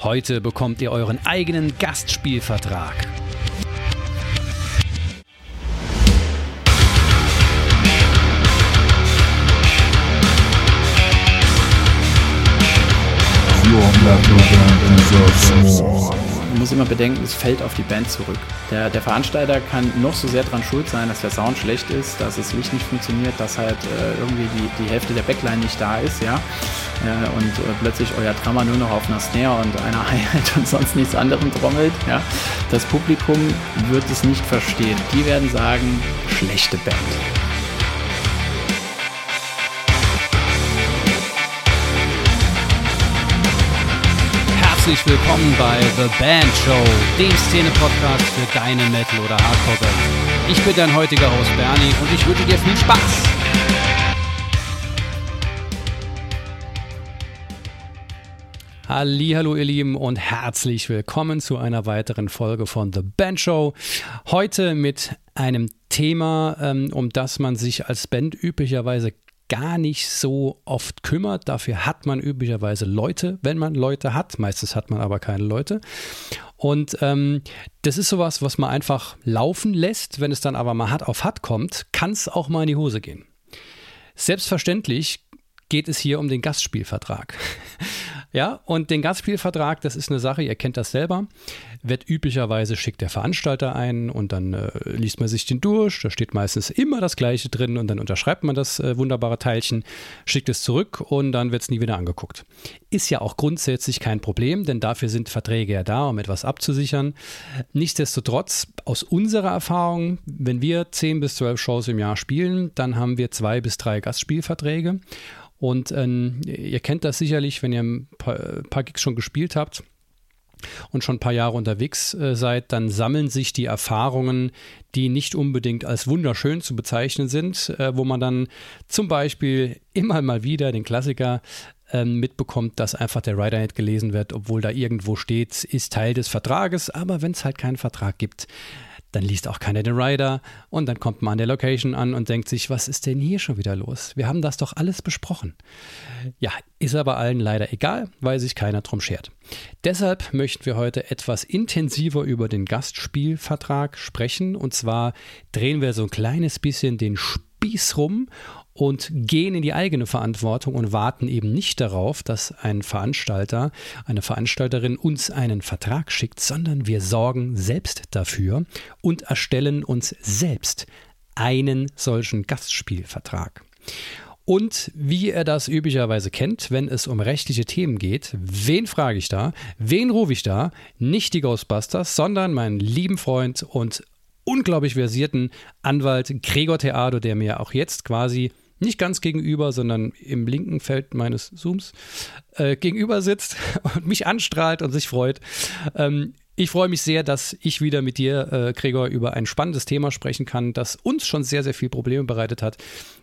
Heute bekommt ihr euren eigenen Gastspielvertrag. Man muss immer bedenken, es fällt auf die Band zurück. Der, der Veranstalter kann noch so sehr daran schuld sein, dass der Sound schlecht ist, dass das Licht nicht funktioniert, dass halt äh, irgendwie die, die Hälfte der Backline nicht da ist, ja. Äh, und äh, plötzlich euer Drummer nur noch auf einer Snare und einer Hi-Hat und sonst nichts anderem trommelt, ja. Das Publikum wird es nicht verstehen. Die werden sagen, schlechte Band. Herzlich willkommen bei The Band Show, dem Szene-Podcast für deine Metal- oder Hardcore-Band. Ich bin dein heutiger Host Bernie und ich wünsche dir viel Spaß. Hallo ihr Lieben und herzlich willkommen zu einer weiteren Folge von The Band Show. Heute mit einem Thema, ähm, um das man sich als Band üblicherweise gar nicht so oft kümmert. Dafür hat man üblicherweise Leute, wenn man Leute hat. Meistens hat man aber keine Leute. Und ähm, das ist sowas, was man einfach laufen lässt. Wenn es dann aber mal hart auf hart kommt, kann es auch mal in die Hose gehen. Selbstverständlich geht es hier um den Gastspielvertrag. Ja, und den Gastspielvertrag, das ist eine Sache, ihr kennt das selber, wird üblicherweise schickt der Veranstalter ein und dann äh, liest man sich den durch, da steht meistens immer das Gleiche drin und dann unterschreibt man das äh, wunderbare Teilchen, schickt es zurück und dann wird es nie wieder angeguckt. Ist ja auch grundsätzlich kein Problem, denn dafür sind Verträge ja da, um etwas abzusichern. Nichtsdestotrotz, aus unserer Erfahrung, wenn wir 10 bis 12 Shows im Jahr spielen, dann haben wir zwei bis drei Gastspielverträge und ähm, ihr kennt das sicherlich, wenn ihr ein paar, ein paar Gigs schon gespielt habt und schon ein paar Jahre unterwegs äh, seid, dann sammeln sich die Erfahrungen, die nicht unbedingt als wunderschön zu bezeichnen sind, äh, wo man dann zum Beispiel immer mal wieder den Klassiker äh, mitbekommt, dass einfach der Rider nicht gelesen wird, obwohl da irgendwo steht, ist Teil des Vertrages, aber wenn es halt keinen Vertrag gibt, dann liest auch keiner den Rider und dann kommt man an der Location an und denkt sich, was ist denn hier schon wieder los? Wir haben das doch alles besprochen. Ja, ist aber allen leider egal, weil sich keiner drum schert. Deshalb möchten wir heute etwas intensiver über den Gastspielvertrag sprechen und zwar drehen wir so ein kleines bisschen den Spieß rum und gehen in die eigene Verantwortung und warten eben nicht darauf, dass ein Veranstalter, eine Veranstalterin uns einen Vertrag schickt, sondern wir sorgen selbst dafür und erstellen uns selbst einen solchen Gastspielvertrag. Und wie ihr das üblicherweise kennt, wenn es um rechtliche Themen geht, wen frage ich da? Wen rufe ich da? Nicht die Ghostbusters, sondern meinen lieben Freund und unglaublich versierten Anwalt Gregor Theado, der mir auch jetzt quasi nicht ganz gegenüber, sondern im linken Feld meines Zooms äh, gegenüber sitzt und mich anstrahlt und sich freut. Ähm, ich freue mich sehr, dass ich wieder mit dir, äh, Gregor, über ein spannendes Thema sprechen kann, das uns schon sehr, sehr viel Probleme bereitet hat.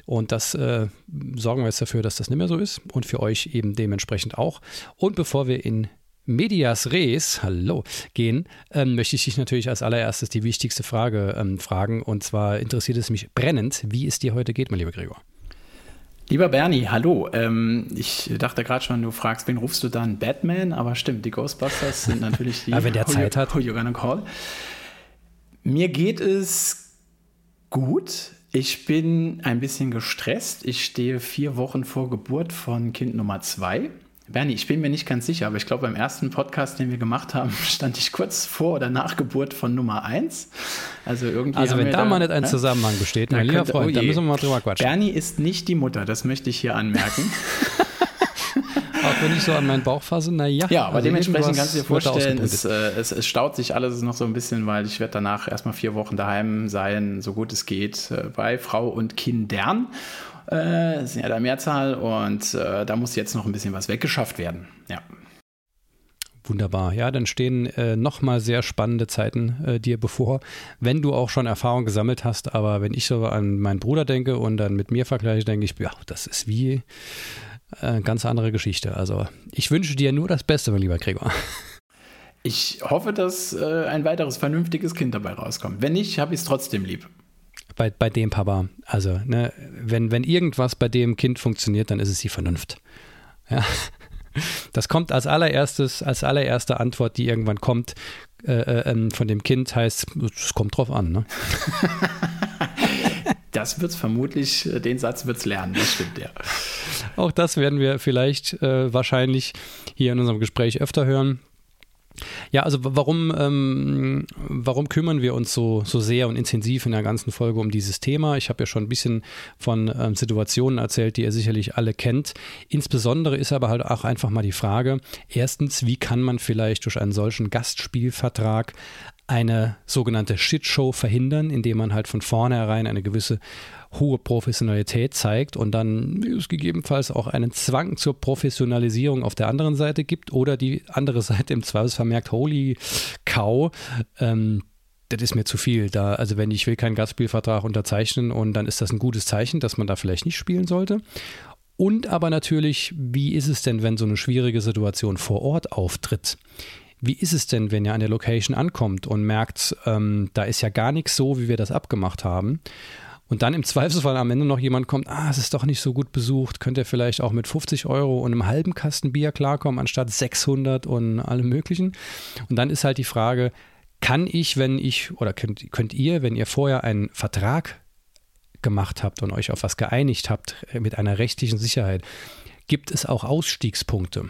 Und das äh, sorgen wir jetzt dafür, dass das nicht mehr so ist und für euch eben dementsprechend auch. Und bevor wir in Medias Res, hallo, gehen, ähm, möchte ich dich natürlich als allererstes die wichtigste Frage ähm, fragen. Und zwar interessiert es mich brennend, wie es dir heute geht, mein lieber Gregor. Lieber Bernie, hallo. Ähm, ich dachte gerade schon, du fragst, wen rufst du dann? Batman? Aber stimmt, die Ghostbusters sind natürlich die. ja, wenn der Zeit hat. Who you gonna call? Mir geht es gut. Ich bin ein bisschen gestresst. Ich stehe vier Wochen vor Geburt von Kind Nummer zwei. Bernie, ich bin mir nicht ganz sicher, aber ich glaube, beim ersten Podcast, den wir gemacht haben, stand ich kurz vor oder nach Geburt von Nummer 1. Also irgendwie. Also wenn da, mal nicht ein ne? Zusammenhang besteht, mein lieber Freund, oh dann müssen wir mal drüber quatschen. Bernie ist nicht die Mutter, das möchte ich hier anmerken. Auch wenn ich so an meinen Bauch fasse, naja. Ja, aber also dementsprechend kannst du dir vorstellen, es, äh, es, es, staut sich alles noch so ein bisschen, weil ich werde danach erstmal vier Wochen daheim sein, so gut es geht, äh, bei Frau und Kindern. Äh, das sind ja der Mehrzahl und äh, da muss jetzt noch ein bisschen was weggeschafft werden. Ja. Wunderbar. Ja, dann stehen äh, nochmal sehr spannende Zeiten äh, dir bevor, wenn du auch schon Erfahrung gesammelt hast. Aber wenn ich so an meinen Bruder denke und dann mit mir vergleiche, denke ich, ja, das ist wie eine äh, ganz andere Geschichte. Also ich wünsche dir nur das Beste, mein lieber Gregor. Ich hoffe, dass äh, ein weiteres vernünftiges Kind dabei rauskommt. Wenn nicht, habe ich es trotzdem lieb bei, bei dem Papa. Also, ne, wenn, wenn irgendwas bei dem Kind funktioniert, dann ist es die Vernunft. Ja. Das kommt als allererstes, als allererste Antwort, die irgendwann kommt äh, äh, ähm, von dem Kind, heißt, es kommt drauf an. Ne? das wird es vermutlich, äh, den Satz wird es lernen, das stimmt ja. Auch das werden wir vielleicht äh, wahrscheinlich hier in unserem Gespräch öfter hören. Ja, also warum, ähm, warum kümmern wir uns so, so sehr und intensiv in der ganzen Folge um dieses Thema? Ich habe ja schon ein bisschen von ähm, Situationen erzählt, die ihr sicherlich alle kennt. Insbesondere ist aber halt auch einfach mal die Frage, erstens, wie kann man vielleicht durch einen solchen Gastspielvertrag eine sogenannte Shitshow verhindern, indem man halt von vornherein eine gewisse hohe Professionalität zeigt und dann es gegebenenfalls auch einen Zwang zur Professionalisierung auf der anderen Seite gibt oder die andere Seite im Zweifelsfall merkt, holy cow, ähm, das ist mir zu viel. Da, also wenn ich will keinen Gastspielvertrag unterzeichnen und dann ist das ein gutes Zeichen, dass man da vielleicht nicht spielen sollte. Und aber natürlich, wie ist es denn, wenn so eine schwierige Situation vor Ort auftritt? Wie ist es denn, wenn ihr an der Location ankommt und merkt, ähm, da ist ja gar nichts so, wie wir das abgemacht haben? Und dann im Zweifelsfall am Ende noch jemand kommt, ah, es ist doch nicht so gut besucht, könnt ihr vielleicht auch mit 50 Euro und einem halben Kasten Bier klarkommen, anstatt 600 und allem möglichen. Und dann ist halt die Frage, kann ich, wenn ich, oder könnt, könnt ihr, wenn ihr vorher einen Vertrag gemacht habt und euch auf was geeinigt habt äh, mit einer rechtlichen Sicherheit, gibt es auch Ausstiegspunkte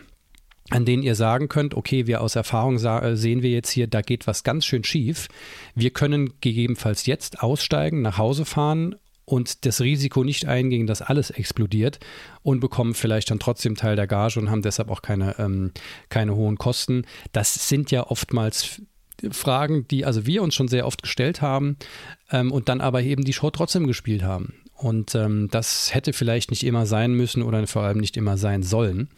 an denen ihr sagen könnt, okay, wir aus Erfahrung äh, sehen wir jetzt hier, da geht was ganz schön schief. Wir können gegebenenfalls jetzt aussteigen, nach Hause fahren und das Risiko nicht eingehen, dass alles explodiert und bekommen vielleicht dann trotzdem Teil der Gage und haben deshalb auch keine, ähm, keine hohen Kosten. Das sind ja oftmals Fragen, die also wir uns schon sehr oft gestellt haben ähm, und dann aber eben die Show trotzdem gespielt haben. Und ähm, das hätte vielleicht nicht immer sein müssen oder vor allem nicht immer sein sollen.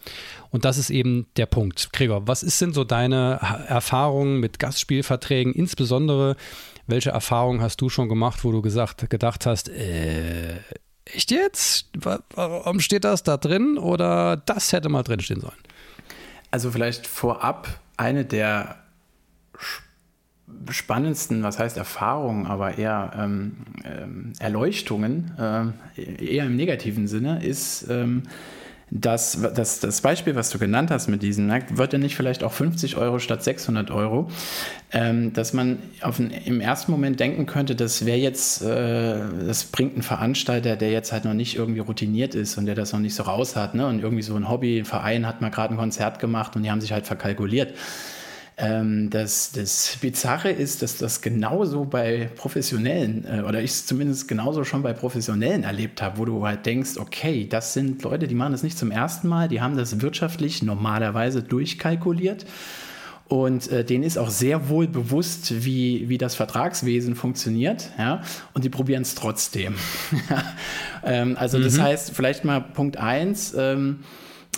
Und das ist eben der Punkt. Gregor, was ist denn so deine Erfahrung mit Gastspielverträgen? Insbesondere, welche Erfahrungen hast du schon gemacht, wo du gesagt, gedacht hast, äh, echt jetzt? Warum steht das da drin? Oder das hätte mal drinstehen sollen? Also vielleicht vorab eine der spannendsten, was heißt Erfahrungen, aber eher ähm, ähm, Erleuchtungen, äh, eher im negativen Sinne, ist ähm, das, das, das Beispiel, was du genannt hast mit diesem, wird ja nicht vielleicht auch 50 Euro statt 600 Euro, ähm, dass man auf ein, im ersten Moment denken könnte, das wäre jetzt, äh, das bringt ein Veranstalter, der jetzt halt noch nicht irgendwie routiniert ist und der das noch nicht so raus hat, ne? und irgendwie so ein Hobby, ein Verein hat mal gerade ein Konzert gemacht und die haben sich halt verkalkuliert. Ähm, das, das Bizarre ist, dass das genauso bei Professionellen, äh, oder ich es zumindest genauso schon bei Professionellen erlebt habe, wo du halt denkst, okay, das sind Leute, die machen das nicht zum ersten Mal, die haben das wirtschaftlich normalerweise durchkalkuliert. Und äh, denen ist auch sehr wohl bewusst, wie, wie das Vertragswesen funktioniert. Ja? Und die probieren es trotzdem. ähm, also mhm. das heißt, vielleicht mal Punkt 1. Ähm,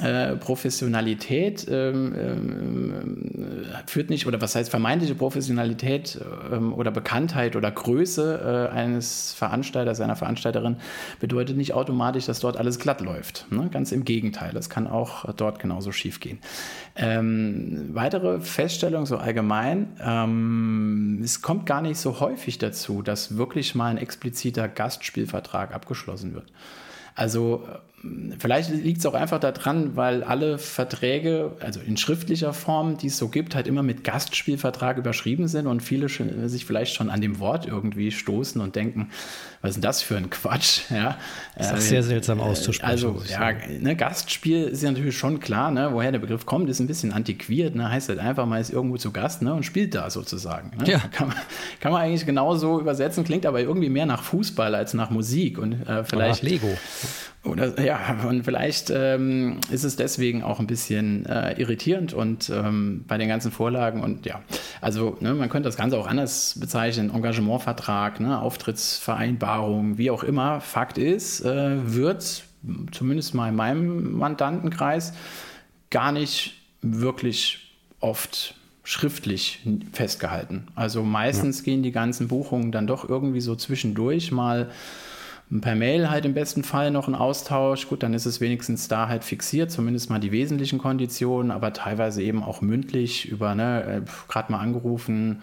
äh, Professionalität ähm, ähm, führt nicht, oder was heißt vermeintliche Professionalität ähm, oder Bekanntheit oder Größe äh, eines Veranstalters, einer Veranstalterin bedeutet nicht automatisch, dass dort alles glatt läuft. Ne? Ganz im Gegenteil, es kann auch dort genauso schief gehen. Ähm, weitere Feststellung so allgemein, ähm, es kommt gar nicht so häufig dazu, dass wirklich mal ein expliziter Gastspielvertrag abgeschlossen wird. Also Vielleicht liegt es auch einfach daran, weil alle Verträge, also in schriftlicher Form, die es so gibt, halt immer mit Gastspielvertrag überschrieben sind und viele sich vielleicht schon an dem Wort irgendwie stoßen und denken, was ist denn das für ein Quatsch? Ja, das ist äh, sehr seltsam auszusprechen. Also, ja, ne, Gastspiel ist ja natürlich schon klar, ne, woher der Begriff kommt, ist ein bisschen antiquiert, ne, heißt halt einfach, man ist irgendwo zu Gast ne, und spielt da sozusagen. Ne? Ja. Kann, man, kann man eigentlich genauso übersetzen, klingt aber irgendwie mehr nach Fußball als nach Musik und äh, vielleicht. Oder nach Lego. Oder, ja, und vielleicht ähm, ist es deswegen auch ein bisschen äh, irritierend und ähm, bei den ganzen Vorlagen und ja, also ne, man könnte das Ganze auch anders bezeichnen, Engagementvertrag, ne, Auftrittsvereinbarung, wie auch immer. Fakt ist, äh, wird zumindest mal in meinem Mandantenkreis gar nicht wirklich oft schriftlich festgehalten. Also meistens ja. gehen die ganzen Buchungen dann doch irgendwie so zwischendurch mal per Mail halt im besten Fall noch ein Austausch. Gut, dann ist es wenigstens da halt fixiert, zumindest mal die wesentlichen Konditionen, aber teilweise eben auch mündlich über, ne, äh, gerade mal angerufen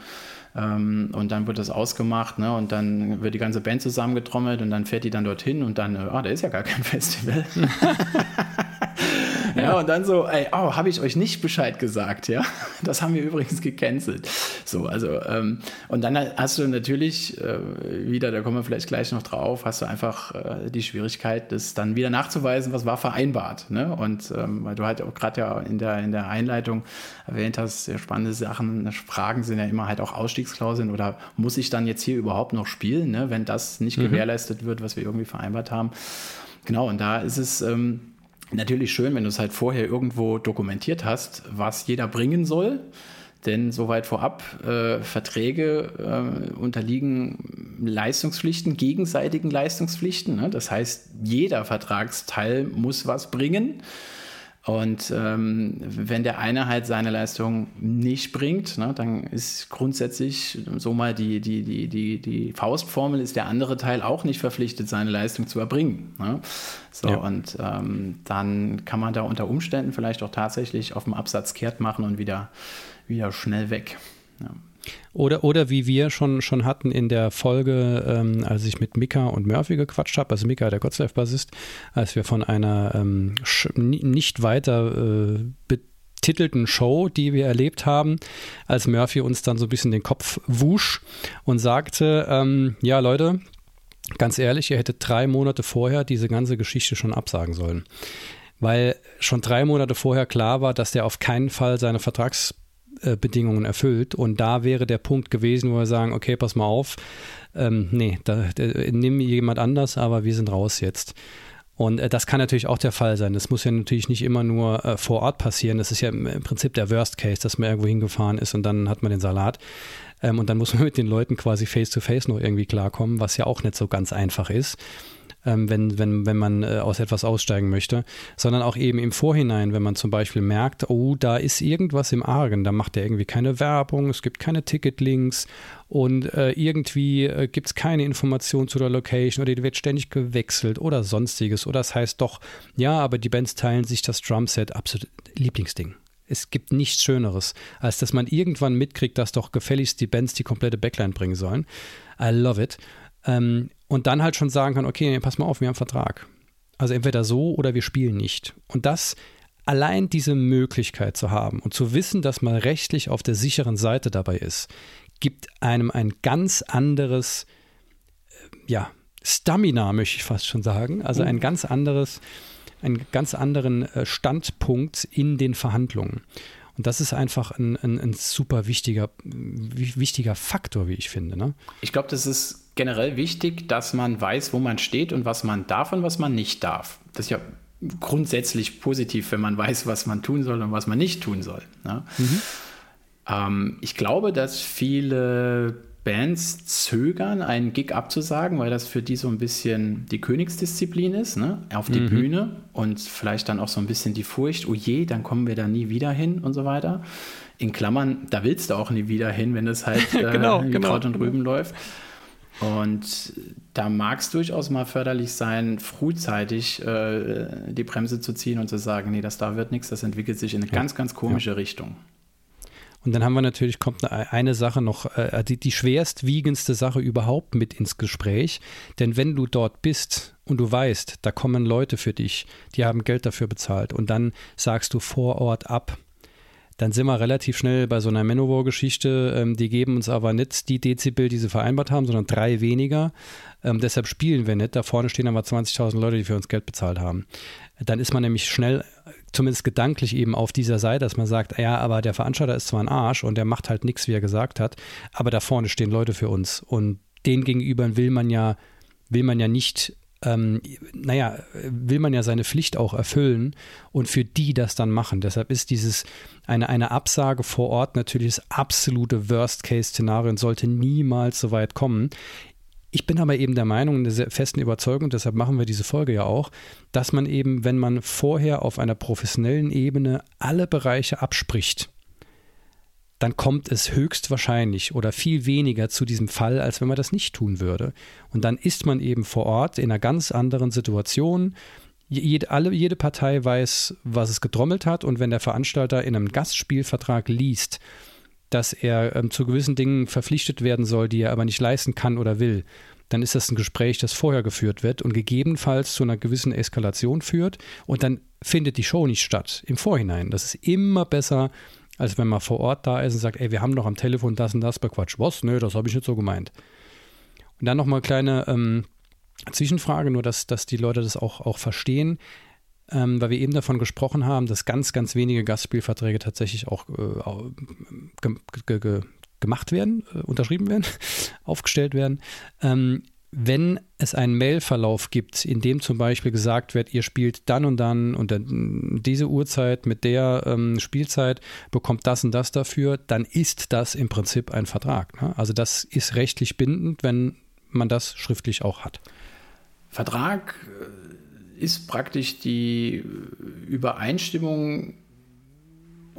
ähm, und dann wird das ausgemacht ne, und dann wird die ganze Band zusammengetrommelt und dann fährt die dann dorthin und dann, äh, ah, da ist ja gar kein Festival. Ja, und dann so, ey, oh, habe ich euch nicht Bescheid gesagt, ja. Das haben wir übrigens gecancelt. So, also, ähm, und dann hast du natürlich äh, wieder, da kommen wir vielleicht gleich noch drauf, hast du einfach äh, die Schwierigkeit, das dann wieder nachzuweisen, was war vereinbart. Ne? Und ähm, weil du halt auch gerade ja in der, in der Einleitung erwähnt hast, sehr spannende Sachen, Fragen sind ja immer halt auch Ausstiegsklauseln oder muss ich dann jetzt hier überhaupt noch spielen, ne? wenn das nicht mhm. gewährleistet wird, was wir irgendwie vereinbart haben. Genau, und da ist es ähm, natürlich schön, wenn du es halt vorher irgendwo dokumentiert hast, was jeder bringen soll. Denn soweit vorab, äh, Verträge äh, unterliegen Leistungspflichten, gegenseitigen Leistungspflichten. Ne? Das heißt, jeder Vertragsteil muss was bringen. Und ähm, wenn der eine halt seine Leistung nicht bringt, ne, dann ist grundsätzlich so mal die, die, die, die, die Faustformel, ist der andere Teil auch nicht verpflichtet, seine Leistung zu erbringen. Ne? So, ja. und ähm, dann kann man da unter Umständen vielleicht auch tatsächlich auf dem Absatz kehrt machen und wieder, wieder schnell weg. Ja. Oder, oder wie wir schon, schon hatten in der Folge, ähm, als ich mit Mika und Murphy gequatscht habe, also Mika, der Gottslave-Bassist, als wir von einer ähm, nicht weiter äh, betitelten Show, die wir erlebt haben, als Murphy uns dann so ein bisschen den Kopf wusch und sagte, ähm, ja Leute, ganz ehrlich, ihr hättet drei Monate vorher diese ganze Geschichte schon absagen sollen. Weil schon drei Monate vorher klar war, dass der auf keinen Fall seine Vertrags Bedingungen erfüllt. Und da wäre der Punkt gewesen, wo wir sagen, okay, pass mal auf, ähm, nee, da, da, nimm jemand anders, aber wir sind raus jetzt. Und äh, das kann natürlich auch der Fall sein. Das muss ja natürlich nicht immer nur äh, vor Ort passieren. Das ist ja im, im, Prinzip der Worst Case, dass man irgendwo hingefahren ist und dann hat man den Salat. Ähm, und dann muss man mit den Leuten quasi face-to-face -face noch irgendwie klarkommen, was ja auch nicht so ganz einfach ist ähm, wenn, wenn, wenn man äh, aus etwas aussteigen möchte, sondern auch eben im Vorhinein, wenn man zum Beispiel merkt, oh, da ist irgendwas im Argen, da macht er irgendwie keine Werbung, es gibt keine Ticketlinks und äh, irgendwie äh, gibt es keine Information zu der Location oder die wird ständig gewechselt oder sonstiges. Oder das heißt doch, ja, aber die Bands teilen sich das Drumset, absolut Lieblingsding. Es gibt nichts Schöneres, als dass man irgendwann mitkriegt, dass doch gefälligst die Bands die komplette Backline bringen sollen. I love it. Ähm, und dann halt schon sagen kann, okay, pass mal auf, wir haben einen Vertrag. Also entweder so oder wir spielen nicht. Und das allein diese Möglichkeit zu haben und zu wissen, dass man rechtlich auf der sicheren Seite dabei ist, gibt einem ein ganz anderes, äh, ja, Stamina, möchte ich fast schon sagen. Also ein oh. ganz anderes, einen ganz anderen äh, Standpunkt in den Verhandlungen. Und das ist einfach ein, ein, ein super wichtiger, wichtiger Faktor, wie ich finde. Ne? Ich glaube, das ist generell wichtig, dass man weiß, wo man steht und was man darf und was man nicht darf. Das ist ja grundsätzlich positiv, wenn man weiß, was man tun soll und was man nicht tun soll. Ne? Mhm. Ähm, ich glaube, dass viele Bands zögern, einen Gig abzusagen, weil das für die so ein bisschen die Königsdisziplin ist, ne? auf die mhm. Bühne und vielleicht dann auch so ein bisschen die Furcht, oh je, dann kommen wir da nie wieder hin und so weiter. In Klammern, da willst du auch nie wieder hin, wenn es halt äh, genau, genau. Kraut und Rüben läuft. Und da mag es durchaus mal förderlich sein, frühzeitig äh, die Bremse zu ziehen und zu sagen, nee, das da wird nichts, das entwickelt sich in eine ja. ganz, ganz komische ja. Richtung. Und dann haben wir natürlich, kommt eine Sache noch, äh, die, die schwerstwiegendste Sache überhaupt mit ins Gespräch. Denn wenn du dort bist und du weißt, da kommen Leute für dich, die haben Geld dafür bezahlt und dann sagst du vor Ort ab, dann sind wir relativ schnell bei so einer Manowar-Geschichte. Ähm, die geben uns aber nicht die Dezibel, die sie vereinbart haben, sondern drei weniger. Ähm, deshalb spielen wir nicht. Da vorne stehen aber 20.000 Leute, die für uns Geld bezahlt haben. Dann ist man nämlich schnell, zumindest gedanklich eben auf dieser Seite, dass man sagt, ja, aber der Veranstalter ist zwar ein Arsch und der macht halt nichts, wie er gesagt hat, aber da vorne stehen Leute für uns. Und denen gegenüber will man ja, will man ja nicht ähm, naja, will man ja seine Pflicht auch erfüllen und für die das dann machen. Deshalb ist dieses eine, eine Absage vor Ort natürlich das absolute Worst-Case-Szenario und sollte niemals so weit kommen. Ich bin aber eben der Meinung, der festen Überzeugung, deshalb machen wir diese Folge ja auch, dass man eben, wenn man vorher auf einer professionellen Ebene alle Bereiche abspricht, dann kommt es höchstwahrscheinlich oder viel weniger zu diesem Fall, als wenn man das nicht tun würde. Und dann ist man eben vor Ort in einer ganz anderen Situation. Jede, alle, jede Partei weiß, was es getrommelt hat. Und wenn der Veranstalter in einem Gastspielvertrag liest, dass er ähm, zu gewissen Dingen verpflichtet werden soll, die er aber nicht leisten kann oder will, dann ist das ein Gespräch, das vorher geführt wird und gegebenenfalls zu einer gewissen Eskalation führt und dann findet die Show nicht statt im Vorhinein. Das ist immer besser, als wenn man vor Ort da ist und sagt, ey, wir haben doch am Telefon das und das bequatscht. Was? Nö, das habe ich nicht so gemeint. Und dann nochmal eine kleine ähm, Zwischenfrage, nur dass, dass die Leute das auch, auch verstehen, ähm, weil wir eben davon gesprochen haben, dass ganz, ganz wenige Gastspielverträge tatsächlich auch äh, ge ge gemacht werden, äh, unterschrieben werden, aufgestellt werden. Ähm, wenn es einen Mailverlauf gibt, in dem zum Beispiel gesagt wird, ihr spielt dann und dann und dann diese Uhrzeit mit der ähm, Spielzeit bekommt das und das dafür, dann ist das im Prinzip ein Vertrag. Ne? Also das ist rechtlich bindend, wenn man das schriftlich auch hat. Vertrag äh, ist praktisch die Übereinstimmung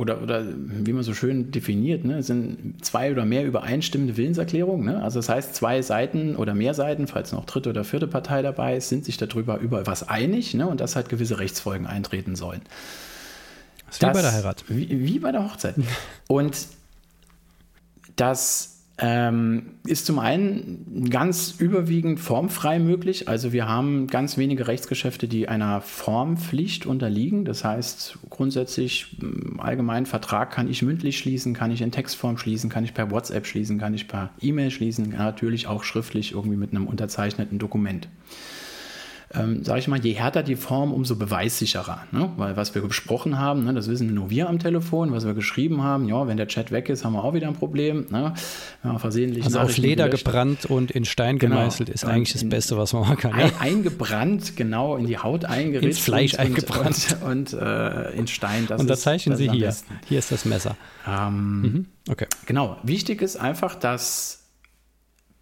oder, oder wie man so schön definiert, ne, sind zwei oder mehr übereinstimmende Willenserklärungen. Ne? Also das heißt, zwei Seiten oder mehr Seiten, falls noch dritte oder vierte Partei dabei ist, sind sich darüber über was einig ne? und dass halt gewisse Rechtsfolgen eintreten sollen. Das wie bei der Heirat. Wie, wie bei der Hochzeit. Und das ähm, ist zum einen ganz überwiegend formfrei möglich. Also wir haben ganz wenige Rechtsgeschäfte, die einer Formpflicht unterliegen. Das heißt, grundsätzlich im allgemeinen Vertrag kann ich mündlich schließen, kann ich in Textform schließen, kann ich per WhatsApp schließen, kann ich per E-Mail schließen, natürlich auch schriftlich irgendwie mit einem unterzeichneten Dokument ähm, sage ich mal, je härter die Form, umso beweissicherer. Ne? Weil was wir besprochen haben, ne, das wissen nur wir am Telefon, was wir geschrieben haben, ja, wenn der Chat weg ist, haben wir auch wieder ein Problem. Ne? Ja, versehentlich also auf Leder gelöscht. gebrannt und in Stein genau. gemeißelt ist und eigentlich das Beste, was man machen kann. Ein, eingebrannt, genau, in die Haut eingeritzt. Ins Fleisch und, eingebrannt. Und, und äh, in Stein. Das Unterzeichnen ist, Sie hier. Hier ist das Messer. Ähm, mhm. Okay. Genau. Wichtig ist einfach, dass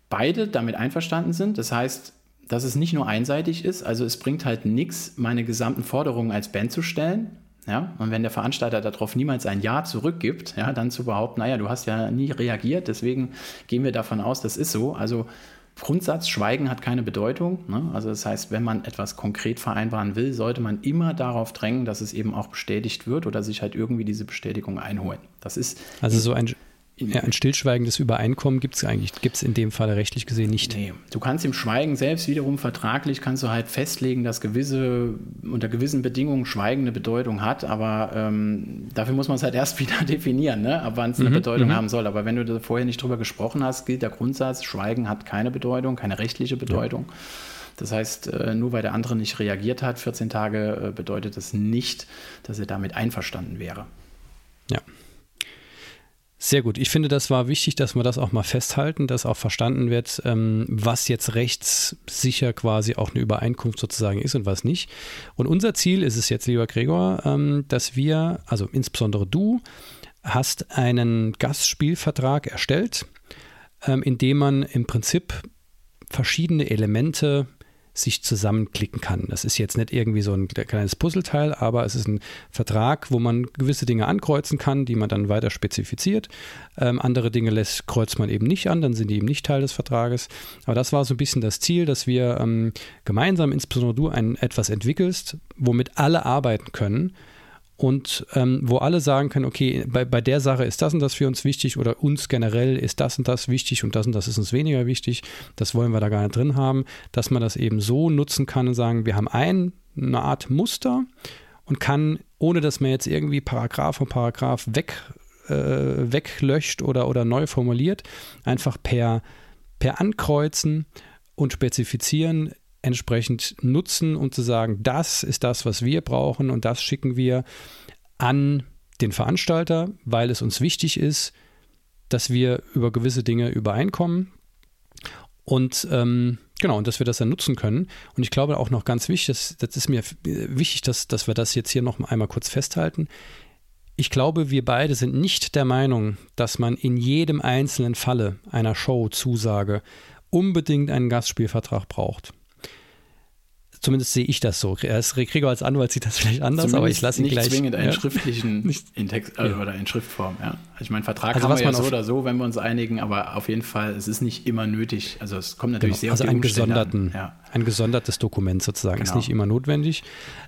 beide damit einverstanden sind. Das heißt, dass es nicht nur einseitig ist, also es bringt halt nichts, meine gesamten Forderungen als Band zu stellen. Ja, und wenn der Veranstalter darauf niemals ein Ja zurückgibt, ja, dann zu behaupten, naja, du hast ja nie reagiert, deswegen gehen wir davon aus, das ist so. Also Grundsatz, Schweigen hat keine Bedeutung. Ne? Also das heißt, wenn man etwas konkret vereinbaren will, sollte man immer darauf drängen, dass es eben auch bestätigt wird oder sich halt irgendwie diese Bestätigung einholen. Das ist also so ein ja, ein stillschweigendes Übereinkommen gibt es eigentlich, gibt es in dem Fall rechtlich gesehen nicht. Nee, du kannst im Schweigen selbst wiederum vertraglich, kannst du halt festlegen, dass gewisse, unter gewissen Bedingungen Schweigen eine Bedeutung hat, aber ähm, dafür muss man es halt erst wieder definieren, ne? ab wann es eine mhm, Bedeutung mhm. haben soll. Aber wenn du da vorher nicht drüber gesprochen hast, gilt der Grundsatz, Schweigen hat keine Bedeutung, keine rechtliche Bedeutung. Ja. Das heißt, äh, nur weil der andere nicht reagiert hat, 14 Tage, äh, bedeutet das nicht, dass er damit einverstanden wäre. Ja. Sehr gut. Ich finde, das war wichtig, dass wir das auch mal festhalten, dass auch verstanden wird, ähm, was jetzt rechtssicher quasi auch eine Übereinkunft sozusagen ist und was nicht. Und unser Ziel ist es jetzt, lieber Gregor, ähm, dass wir, also insbesondere du, hast einen Gastspielvertrag erstellt, ähm, in dem man im Prinzip verschiedene Elemente sich zusammenklicken kann. Das ist jetzt nicht irgendwie so ein kleines Puzzleteil, aber es ist ein Vertrag, wo man gewisse Dinge ankreuzen kann, die man dann weiter spezifiziert. Ähm, andere Dinge lässt, kreuzt man eben nicht an, dann sind die eben nicht Teil des Vertrages. Aber das war so ein bisschen das Ziel, dass wir ähm, gemeinsam, insbesondere du, ein, etwas entwickelst, womit alle arbeiten können und ähm, wo alle sagen können, okay, bei, bei der Sache ist das und das für uns wichtig oder uns generell ist das und das wichtig und das und das ist uns weniger wichtig, das wollen wir da gar nicht drin haben, dass man das eben so nutzen kann und sagen, wir haben ein, eine Art Muster und kann, ohne dass man jetzt irgendwie Paragraph für Paragraph weg, äh, weglöscht oder, oder neu formuliert, einfach per, per Ankreuzen und Spezifizieren entsprechend nutzen und zu sagen, das ist das, was wir brauchen und das schicken wir an den Veranstalter, weil es uns wichtig ist, dass wir über gewisse Dinge übereinkommen und ähm, genau, und dass wir das dann nutzen können. Und ich glaube auch noch ganz wichtig, das, das ist mir wichtig, dass, dass wir das jetzt hier noch einmal kurz festhalten. Ich glaube, wir beide sind nicht der Meinung, dass man in jedem einzelnen Falle einer Show-Zusage unbedingt einen Gastspielvertrag braucht. Zumindest sehe ich das so. Gregor als Anwalt sieht das vielleicht anders, Zumindest aber ich lasse ihn nicht gleich. Nicht zwingend einen ja. schriftlichen nicht, in Text also, ja. oder in Schriftform. Ja. Also ich meine, Vertrag also haben wir ja so oder so, wenn wir uns einigen, aber auf jeden Fall, es ist nicht immer nötig. Also es kommt natürlich genau. sehr also auf die einen gesonderten, ja. ein gesondertes Dokument sozusagen genau. ist nicht immer notwendig.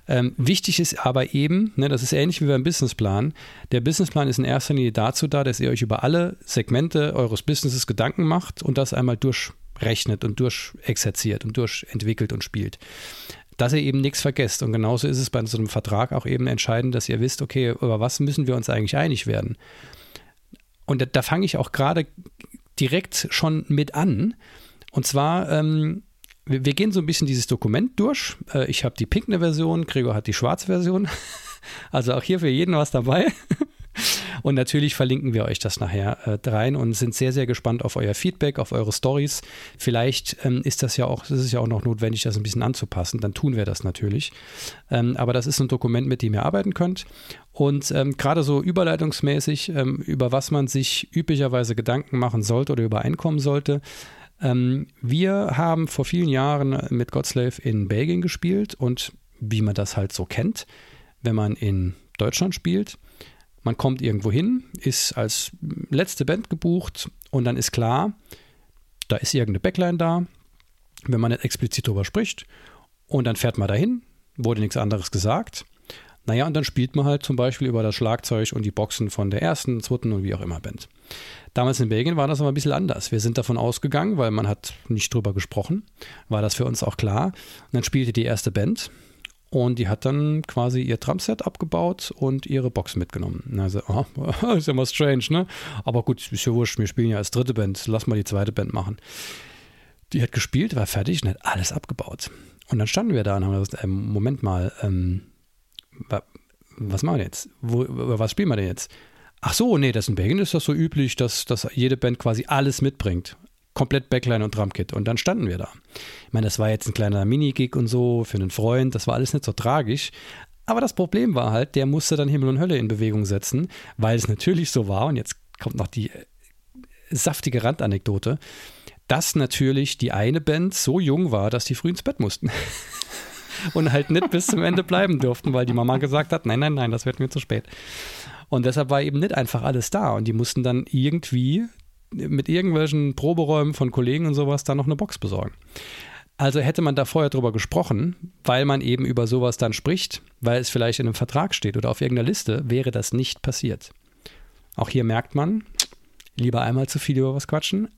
Ähm, wichtig ist aber eben, ne, das ist ähnlich wie beim Businessplan. Der Businessplan ist in erster Linie dazu da, dass ihr euch über alle Segmente eures Businesses Gedanken macht und das einmal durch durchrechnet und durchexerziert und durchentwickelt und spielt. Dass ihr eben nichts vergesst. Und genauso ist es bei so einem Vertrag auch eben entscheidend, dass ihr wisst, okay, über was müssen wir uns eigentlich einig werden. Und da, da fange ich auch gerade direkt schon mit an. Und zwar, ähm, wir, wir, gehen so ein bisschen dieses Dokument durch. Äh, ich habe die pinkne Version, Gregor hat die schwarze Version. Also auch hier für jeden was dabei. Und natürlich verlinken wir euch das nachher äh, rein und sind sehr, sehr gespannt auf euer Feedback, auf eure Stories. Vielleicht ähm, ist das ja auch, ist es ja auch noch notwendig, das ein bisschen anzupassen. Dann tun wir das natürlich. Ähm, aber das ist ein Dokument, mit dem ihr arbeiten könnt. Und ähm, gerade so überleitungsmäßig, ähm, über was man sich üblicherweise Gedanken machen sollte oder übereinkommen sollte. Ähm, wir haben vor vielen Jahren mit Godslave in Belgien gespielt und wie man das halt so kennt, wenn man in Deutschland spielt, man kommt irgendwo hin, ist als letzte Band gebucht und dann ist klar, da ist irgendeine Backline da, wenn man nicht explizit darüber spricht. Und dann fährt man dahin, wurde nichts anderes gesagt. Naja, und dann spielt man halt zum Beispiel über das Schlagzeug und die Boxen von der ersten, zweiten und wie auch immer Band. Damals in Belgien war das aber ein bisschen anders. Wir sind davon ausgegangen, weil man hat nicht drüber gesprochen, war das für uns auch klar. Und dann spielte die erste Band und die hat dann quasi ihr Drumset abgebaut und ihre Box mitgenommen. Also, oh, ist ja mal strange, ne? Aber gut, ist ja wurscht, wir spielen ja als dritte Band, lass mal die zweite Band machen. Die hat gespielt, war fertig und hat alles abgebaut. Und dann standen wir da und haben gesagt, ähm, Moment mal, ähm, was machen wir jetzt? Wo, was spielen wir denn jetzt? Ach so, nee, das in Belgien ist das so üblich, dass, dass jede Band quasi alles mitbringt komplett Backline und Drumkit. Und dann standen wir da. Ich meine, das war jetzt ein kleiner Minigig und so für einen Freund. Das war alles nicht so tragisch. Aber das Problem war halt, der musste dann Himmel und Hölle in Bewegung setzen, weil es natürlich so war. Und jetzt kommt noch die äh, saftige Randanekdote, dass natürlich die eine Band so jung war, dass die früh ins Bett mussten. und halt nicht bis zum Ende bleiben durften, weil die Mama gesagt hat, nein, nein, nein, das wird mir zu spät. Und deshalb war eben nicht einfach alles da. Und die mussten dann irgendwie mit irgendwelchen Proberäumen von Kollegen und sowas dann noch eine Box besorgen. Also hätte man da vorher drüber gesprochen, weil man eben über sowas dann spricht, weil es vielleicht in einem Vertrag steht oder auf irgendeiner Liste, wäre das nicht passiert. Auch hier merkt man, lieber einmal zu viel über was quatschen,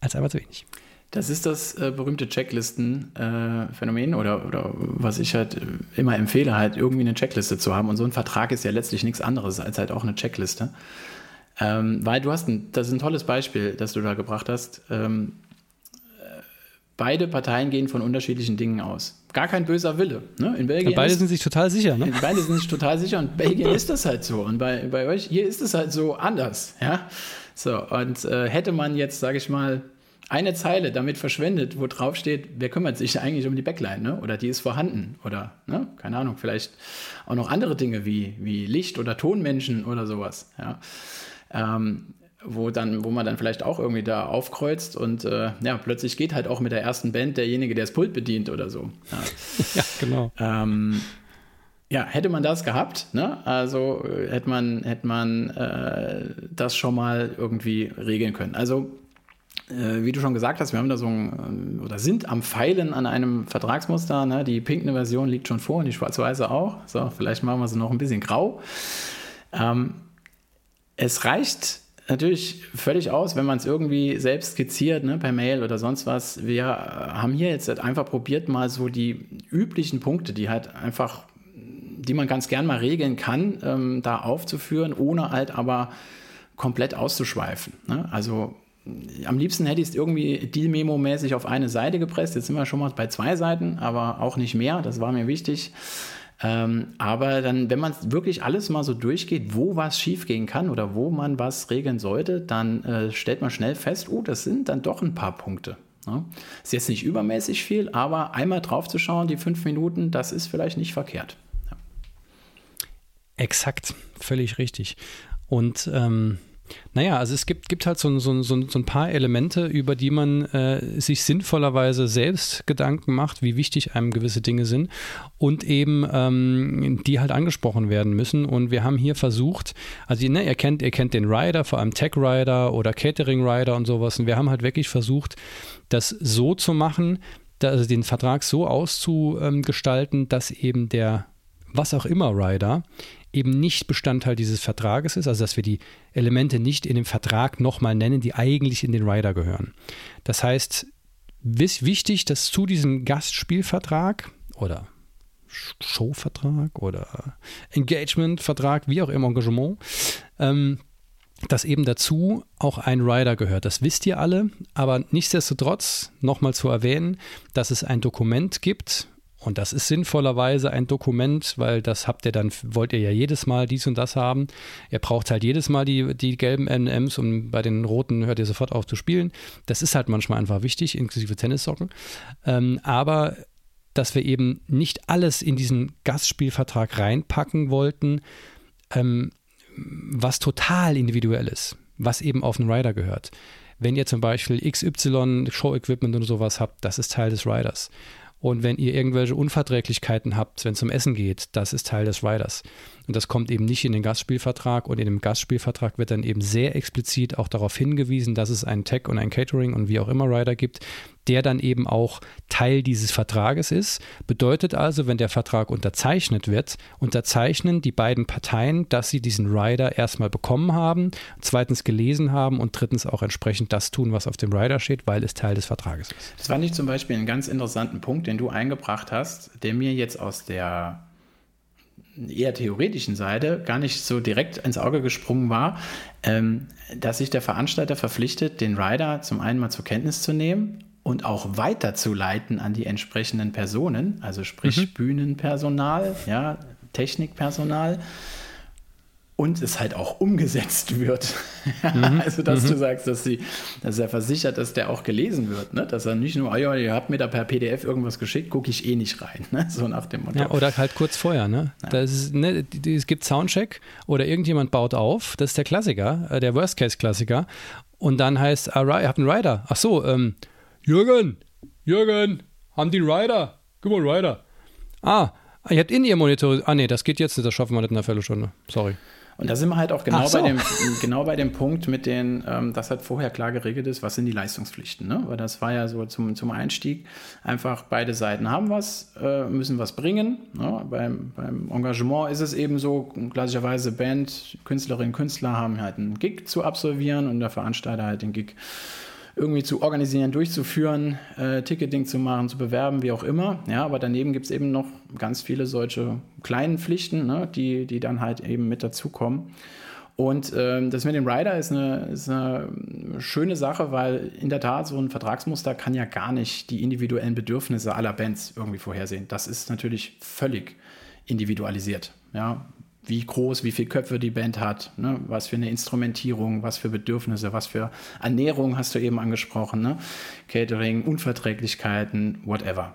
als einmal zu wenig. Das ist das äh, berühmte Checklisten-Phänomen äh, oder, oder was ich halt immer empfehle, halt irgendwie eine Checkliste zu haben. Und so ein Vertrag ist ja letztlich nichts anderes als halt auch eine Checkliste. Ähm, weil du hast ein, das ist ein tolles Beispiel, das du da gebracht hast. Ähm, beide Parteien gehen von unterschiedlichen Dingen aus. Gar kein böser Wille. Ne? In Belgien ja, beide ist, sind sich total sicher. Ne? Beide sind sich total sicher und Belgien ist das halt so. Und bei, bei euch, hier ist es halt so anders. Ja? So, und äh, hätte man jetzt, sage ich mal, eine Zeile damit verschwendet, wo drauf steht, wer kümmert sich eigentlich um die Backline, ne? Oder die ist vorhanden. Oder, ne? keine Ahnung, vielleicht auch noch andere Dinge wie, wie Licht oder Tonmenschen oder sowas. Ja ähm, wo dann, wo man dann vielleicht auch irgendwie da aufkreuzt und äh, ja, plötzlich geht halt auch mit der ersten Band derjenige, der das Pult bedient oder so. Ja, ja genau. Ähm, ja, hätte man das gehabt, ne? Also äh, hätte man, hätte man äh, das schon mal irgendwie regeln können. Also äh, wie du schon gesagt hast, wir haben da so ein, äh, oder sind am Pfeilen an einem Vertragsmuster. Ne? Die pinkne Version liegt schon vor und die schwarz-weiße auch. So, vielleicht machen wir sie noch ein bisschen grau. Ähm, es reicht natürlich völlig aus, wenn man es irgendwie selbst skizziert, ne, per Mail oder sonst was. Wir haben hier jetzt einfach probiert, mal so die üblichen Punkte, die halt einfach, die man ganz gern mal regeln kann, ähm, da aufzuführen, ohne halt aber komplett auszuschweifen. Ne? Also am liebsten hätte ich es irgendwie Deal-Memo-mäßig auf eine Seite gepresst. Jetzt sind wir schon mal bei zwei Seiten, aber auch nicht mehr. Das war mir wichtig. Ähm, aber dann, wenn man wirklich alles mal so durchgeht, wo was schiefgehen kann oder wo man was regeln sollte, dann äh, stellt man schnell fest, oh, das sind dann doch ein paar Punkte. Ne? Ist jetzt nicht übermäßig viel, aber einmal drauf zu schauen, die fünf Minuten, das ist vielleicht nicht verkehrt. Ja. Exakt, völlig richtig. Und ähm, naja, also es gibt, gibt halt so, so, so, so ein paar Elemente, über die man äh, sich sinnvollerweise selbst Gedanken macht, wie wichtig einem gewisse Dinge sind und eben ähm, die halt angesprochen werden müssen. Und wir haben hier versucht, also ne, ihr, kennt, ihr kennt den Rider, vor allem Tech Rider oder Catering Rider und sowas. Und wir haben halt wirklich versucht, das so zu machen, also den Vertrag so auszugestalten, dass eben der was auch immer Rider eben nicht Bestandteil dieses Vertrages ist, also dass wir die Elemente nicht in dem Vertrag nochmal nennen, die eigentlich in den Rider gehören. Das heißt, wichtig, dass zu diesem Gastspielvertrag oder Showvertrag oder Engagementvertrag, wie auch immer, Engagement, ähm, dass eben dazu auch ein Rider gehört. Das wisst ihr alle, aber nichtsdestotrotz nochmal zu erwähnen, dass es ein Dokument gibt, und das ist sinnvollerweise ein Dokument, weil das habt ihr dann, wollt ihr ja jedes Mal dies und das haben. Ihr braucht halt jedes Mal die, die gelben NMs und bei den roten hört ihr sofort auf zu spielen. Das ist halt manchmal einfach wichtig, inklusive Tennissocken. Ähm, aber dass wir eben nicht alles in diesen Gastspielvertrag reinpacken wollten, ähm, was total individuell ist, was eben auf einen Rider gehört. Wenn ihr zum Beispiel XY Show-Equipment und sowas habt, das ist Teil des Riders. Und wenn ihr irgendwelche Unverträglichkeiten habt, wenn es um Essen geht, das ist Teil des Riders. Und das kommt eben nicht in den Gastspielvertrag. Und in dem Gastspielvertrag wird dann eben sehr explizit auch darauf hingewiesen, dass es einen Tech und ein Catering und wie auch immer Rider gibt, der dann eben auch Teil dieses Vertrages ist. Bedeutet also, wenn der Vertrag unterzeichnet wird, unterzeichnen die beiden Parteien, dass sie diesen Rider erstmal bekommen haben, zweitens gelesen haben und drittens auch entsprechend das tun, was auf dem Rider steht, weil es Teil des Vertrages ist. Das fand ich zum Beispiel einen ganz interessanten Punkt, den du eingebracht hast, der mir jetzt aus der eher theoretischen Seite gar nicht so direkt ins Auge gesprungen war, ähm, dass sich der Veranstalter verpflichtet, den Rider zum einen mal zur Kenntnis zu nehmen und auch weiterzuleiten an die entsprechenden Personen, also sprich mhm. Bühnenpersonal, ja, Technikpersonal und es halt auch umgesetzt wird. Mhm. also, dass mhm. du sagst, dass, sie, dass er versichert, dass der auch gelesen wird. Ne? Dass er nicht nur, oh ja, ihr habt mir da per PDF irgendwas geschickt, gucke ich eh nicht rein. Ne? So nach dem Motto. Ja, oder halt kurz vorher. Ne? Ja. Das ist, ne, es gibt Soundcheck oder irgendjemand baut auf. Das ist der Klassiker, äh, der Worst-Case-Klassiker. Und dann heißt, ah, ihr habt einen Rider. Ach so, ähm, Jürgen, Jürgen, haben die Rider? Guck mal, Rider. Ah, ihr habt in ihr Monitor. Ah, nee, das geht jetzt nicht, das schaffen wir nicht in einer Viertelstunde. Sorry. Und da sind wir halt auch genau, so. bei, dem, genau bei dem Punkt mit den, ähm, dass halt vorher klar geregelt ist, was sind die Leistungspflichten. Ne? Weil das war ja so zum, zum Einstieg einfach, beide Seiten haben was, äh, müssen was bringen. Ne? Beim, beim Engagement ist es eben so, klassischerweise Band, Künstlerinnen, Künstler haben halt einen Gig zu absolvieren und der Veranstalter halt den Gig irgendwie zu organisieren, durchzuführen, äh, Ticketing zu machen, zu bewerben, wie auch immer. Ja, aber daneben gibt es eben noch ganz viele solche kleinen Pflichten, ne, die, die dann halt eben mit dazukommen. Und ähm, das mit dem Rider ist eine, ist eine schöne Sache, weil in der Tat so ein Vertragsmuster kann ja gar nicht die individuellen Bedürfnisse aller Bands irgendwie vorhersehen. Das ist natürlich völlig individualisiert. Ja, wie groß, wie viele Köpfe die Band hat, ne? was für eine Instrumentierung, was für Bedürfnisse, was für Ernährung hast du eben angesprochen, ne? Catering, Unverträglichkeiten, whatever.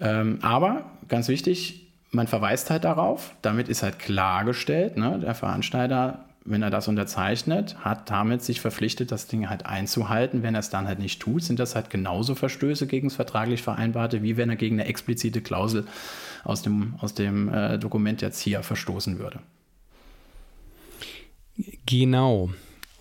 Ähm, aber ganz wichtig, man verweist halt darauf, damit ist halt klargestellt, ne? der Veranstalter wenn er das unterzeichnet, hat damit sich verpflichtet, das Ding halt einzuhalten. Wenn er es dann halt nicht tut, sind das halt genauso Verstöße gegen das vertraglich Vereinbarte, wie wenn er gegen eine explizite Klausel aus dem, aus dem äh, Dokument jetzt hier verstoßen würde. Genau.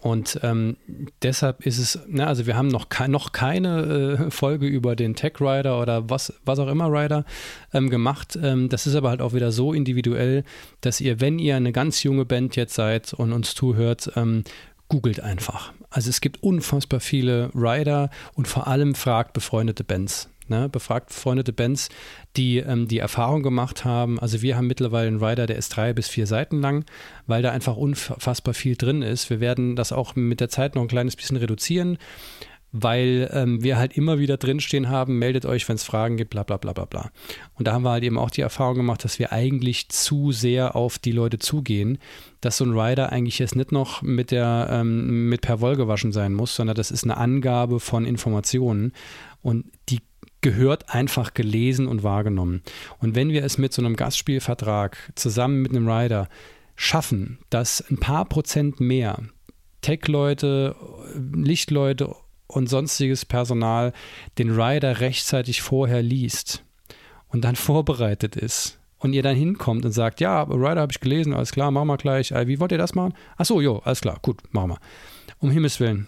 Und ähm, deshalb ist es, na, also wir haben noch, ke noch keine äh, Folge über den Tech Rider oder was, was auch immer Rider ähm, gemacht. Ähm, das ist aber halt auch wieder so individuell, dass ihr, wenn ihr eine ganz junge Band jetzt seid und uns zuhört, ähm, googelt einfach. Also es gibt unfassbar viele Rider und vor allem fragt befreundete Bands ne, befragt befreundete Bands, die ähm, die Erfahrung gemacht haben. Also wir haben mittlerweile einen Rider, der ist drei bis vier Seiten lang, weil da einfach unfassbar viel drin ist. Wir werden das auch mit der Zeit noch ein kleines bisschen reduzieren weil ähm, wir halt immer wieder drinstehen haben, meldet euch, wenn es Fragen gibt, bla bla bla bla bla. Und da haben wir halt eben auch die Erfahrung gemacht, dass wir eigentlich zu sehr auf die Leute zugehen, dass so ein Rider eigentlich jetzt nicht noch mit der ähm, mit per Woll gewaschen sein muss, sondern das ist eine Angabe von Informationen und die gehört einfach gelesen und wahrgenommen. Und wenn wir es mit so einem Gastspielvertrag zusammen mit einem Rider schaffen, dass ein paar Prozent mehr Tech-Leute, Lichtleute und sonstiges Personal den Rider rechtzeitig vorher liest und dann vorbereitet ist und ihr dann hinkommt und sagt, ja, Rider habe ich gelesen, alles klar, machen wir gleich. Wie wollt ihr das machen? Ach so, jo, alles klar, gut, machen wir. Um Himmels Willen,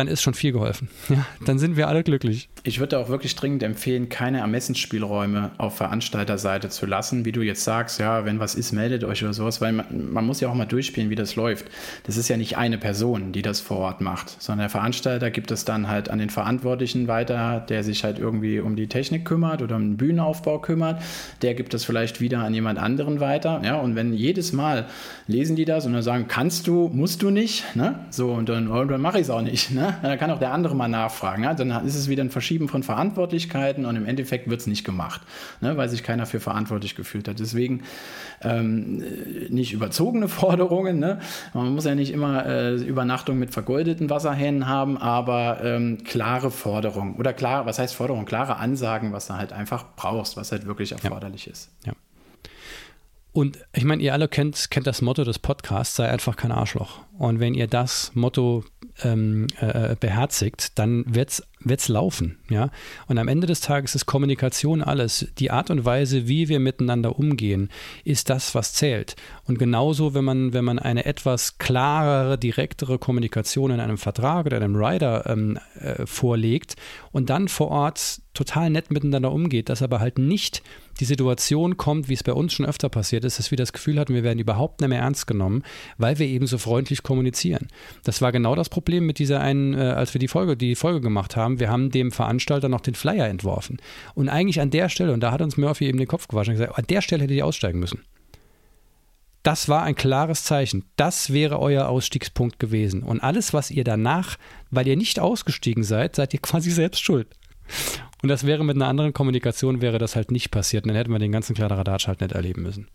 dann ist schon viel geholfen. Ja, dann sind wir alle glücklich. Ich würde auch wirklich dringend empfehlen, keine Ermessensspielräume auf Veranstalterseite zu lassen, wie du jetzt sagst, ja, wenn was ist, meldet euch oder sowas, weil man, man muss ja auch mal durchspielen, wie das läuft. Das ist ja nicht eine Person, die das vor Ort macht, sondern der Veranstalter gibt es dann halt an den Verantwortlichen weiter, der sich halt irgendwie um die Technik kümmert oder um den Bühnenaufbau kümmert. Der gibt es vielleicht wieder an jemand anderen weiter. Ja, und wenn jedes Mal lesen die das und dann sagen, kannst du, musst du nicht, ne? So, und dann, oh, dann mache ich es auch nicht. Ne? Dann kann auch der andere mal nachfragen. Ja? Dann ist es wieder ein Verschieben von Verantwortlichkeiten und im Endeffekt wird es nicht gemacht, ne? weil sich keiner für verantwortlich gefühlt hat. Deswegen ähm, nicht überzogene Forderungen. Ne? Man muss ja nicht immer äh, Übernachtung mit vergoldeten Wasserhähnen haben, aber ähm, klare Forderungen oder klar, was heißt Forderung? Klare Ansagen, was du halt einfach brauchst, was halt wirklich erforderlich ja. ist. Ja. Und ich meine, ihr alle kennt, kennt das Motto des Podcasts, sei einfach kein Arschloch. Und wenn ihr das Motto ähm, äh, beherzigt, dann wird es laufen. Ja? Und am Ende des Tages ist Kommunikation alles. Die Art und Weise, wie wir miteinander umgehen, ist das, was zählt. Und genauso, wenn man, wenn man eine etwas klarere, direktere Kommunikation in einem Vertrag oder einem Rider ähm, äh, vorlegt und dann vor Ort total nett miteinander umgeht, dass aber halt nicht die Situation kommt, wie es bei uns schon öfter passiert ist, dass wir das Gefühl hatten, wir werden überhaupt nicht mehr ernst genommen, weil wir eben so freundlich kommunizieren. Das war genau das Problem mit dieser einen, äh, als wir die Folge, die Folge gemacht haben. Wir haben dem Veranstalter noch den Flyer entworfen. Und eigentlich an der Stelle, und da hat uns Murphy eben den Kopf gewaschen und gesagt, an der Stelle hätte ich aussteigen müssen. Das war ein klares Zeichen. Das wäre euer Ausstiegspunkt gewesen. Und alles, was ihr danach, weil ihr nicht ausgestiegen seid, seid ihr quasi selbst schuld. Und das wäre mit einer anderen Kommunikation, wäre das halt nicht passiert. Und dann hätten wir den ganzen Kladderadatsch halt nicht erleben müssen.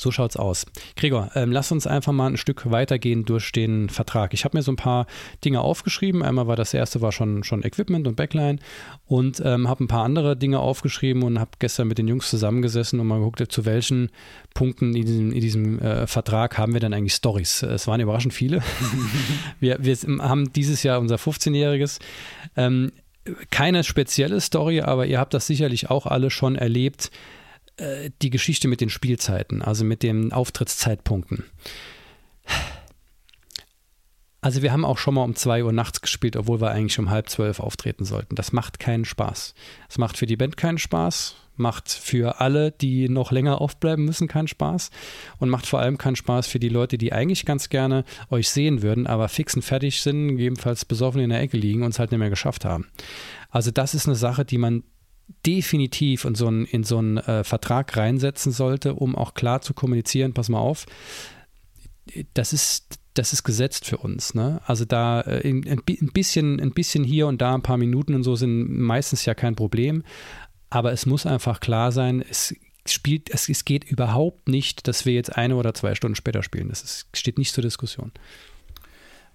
So schaut's aus. Gregor, ähm, lass uns einfach mal ein Stück weitergehen durch den Vertrag. Ich habe mir so ein paar Dinge aufgeschrieben. Einmal war das erste war schon, schon Equipment und Backline und ähm, habe ein paar andere Dinge aufgeschrieben und habe gestern mit den Jungs zusammengesessen und mal geguckt, zu welchen Punkten in diesem, in diesem äh, Vertrag haben wir dann eigentlich Stories. Es waren überraschend viele. wir, wir haben dieses Jahr unser 15-jähriges. Ähm, keine spezielle Story, aber ihr habt das sicherlich auch alle schon erlebt äh, die Geschichte mit den Spielzeiten, also mit den Auftrittszeitpunkten. Also wir haben auch schon mal um 2 Uhr nachts gespielt, obwohl wir eigentlich um halb zwölf auftreten sollten. Das macht keinen Spaß. Es macht für die Band keinen Spaß, macht für alle, die noch länger aufbleiben müssen, keinen Spaß und macht vor allem keinen Spaß für die Leute, die eigentlich ganz gerne euch sehen würden, aber fix und fertig sind, gegebenenfalls besoffen in der Ecke liegen und es halt nicht mehr geschafft haben. Also das ist eine Sache, die man definitiv in so einen, in so einen äh, Vertrag reinsetzen sollte, um auch klar zu kommunizieren, pass mal auf, das ist, das ist gesetzt für uns. Ne? Also da äh, ein, ein, bisschen, ein bisschen hier und da ein paar Minuten und so sind meistens ja kein Problem, aber es muss einfach klar sein, es spielt, es, es geht überhaupt nicht, dass wir jetzt eine oder zwei Stunden später spielen. Das ist, steht nicht zur Diskussion.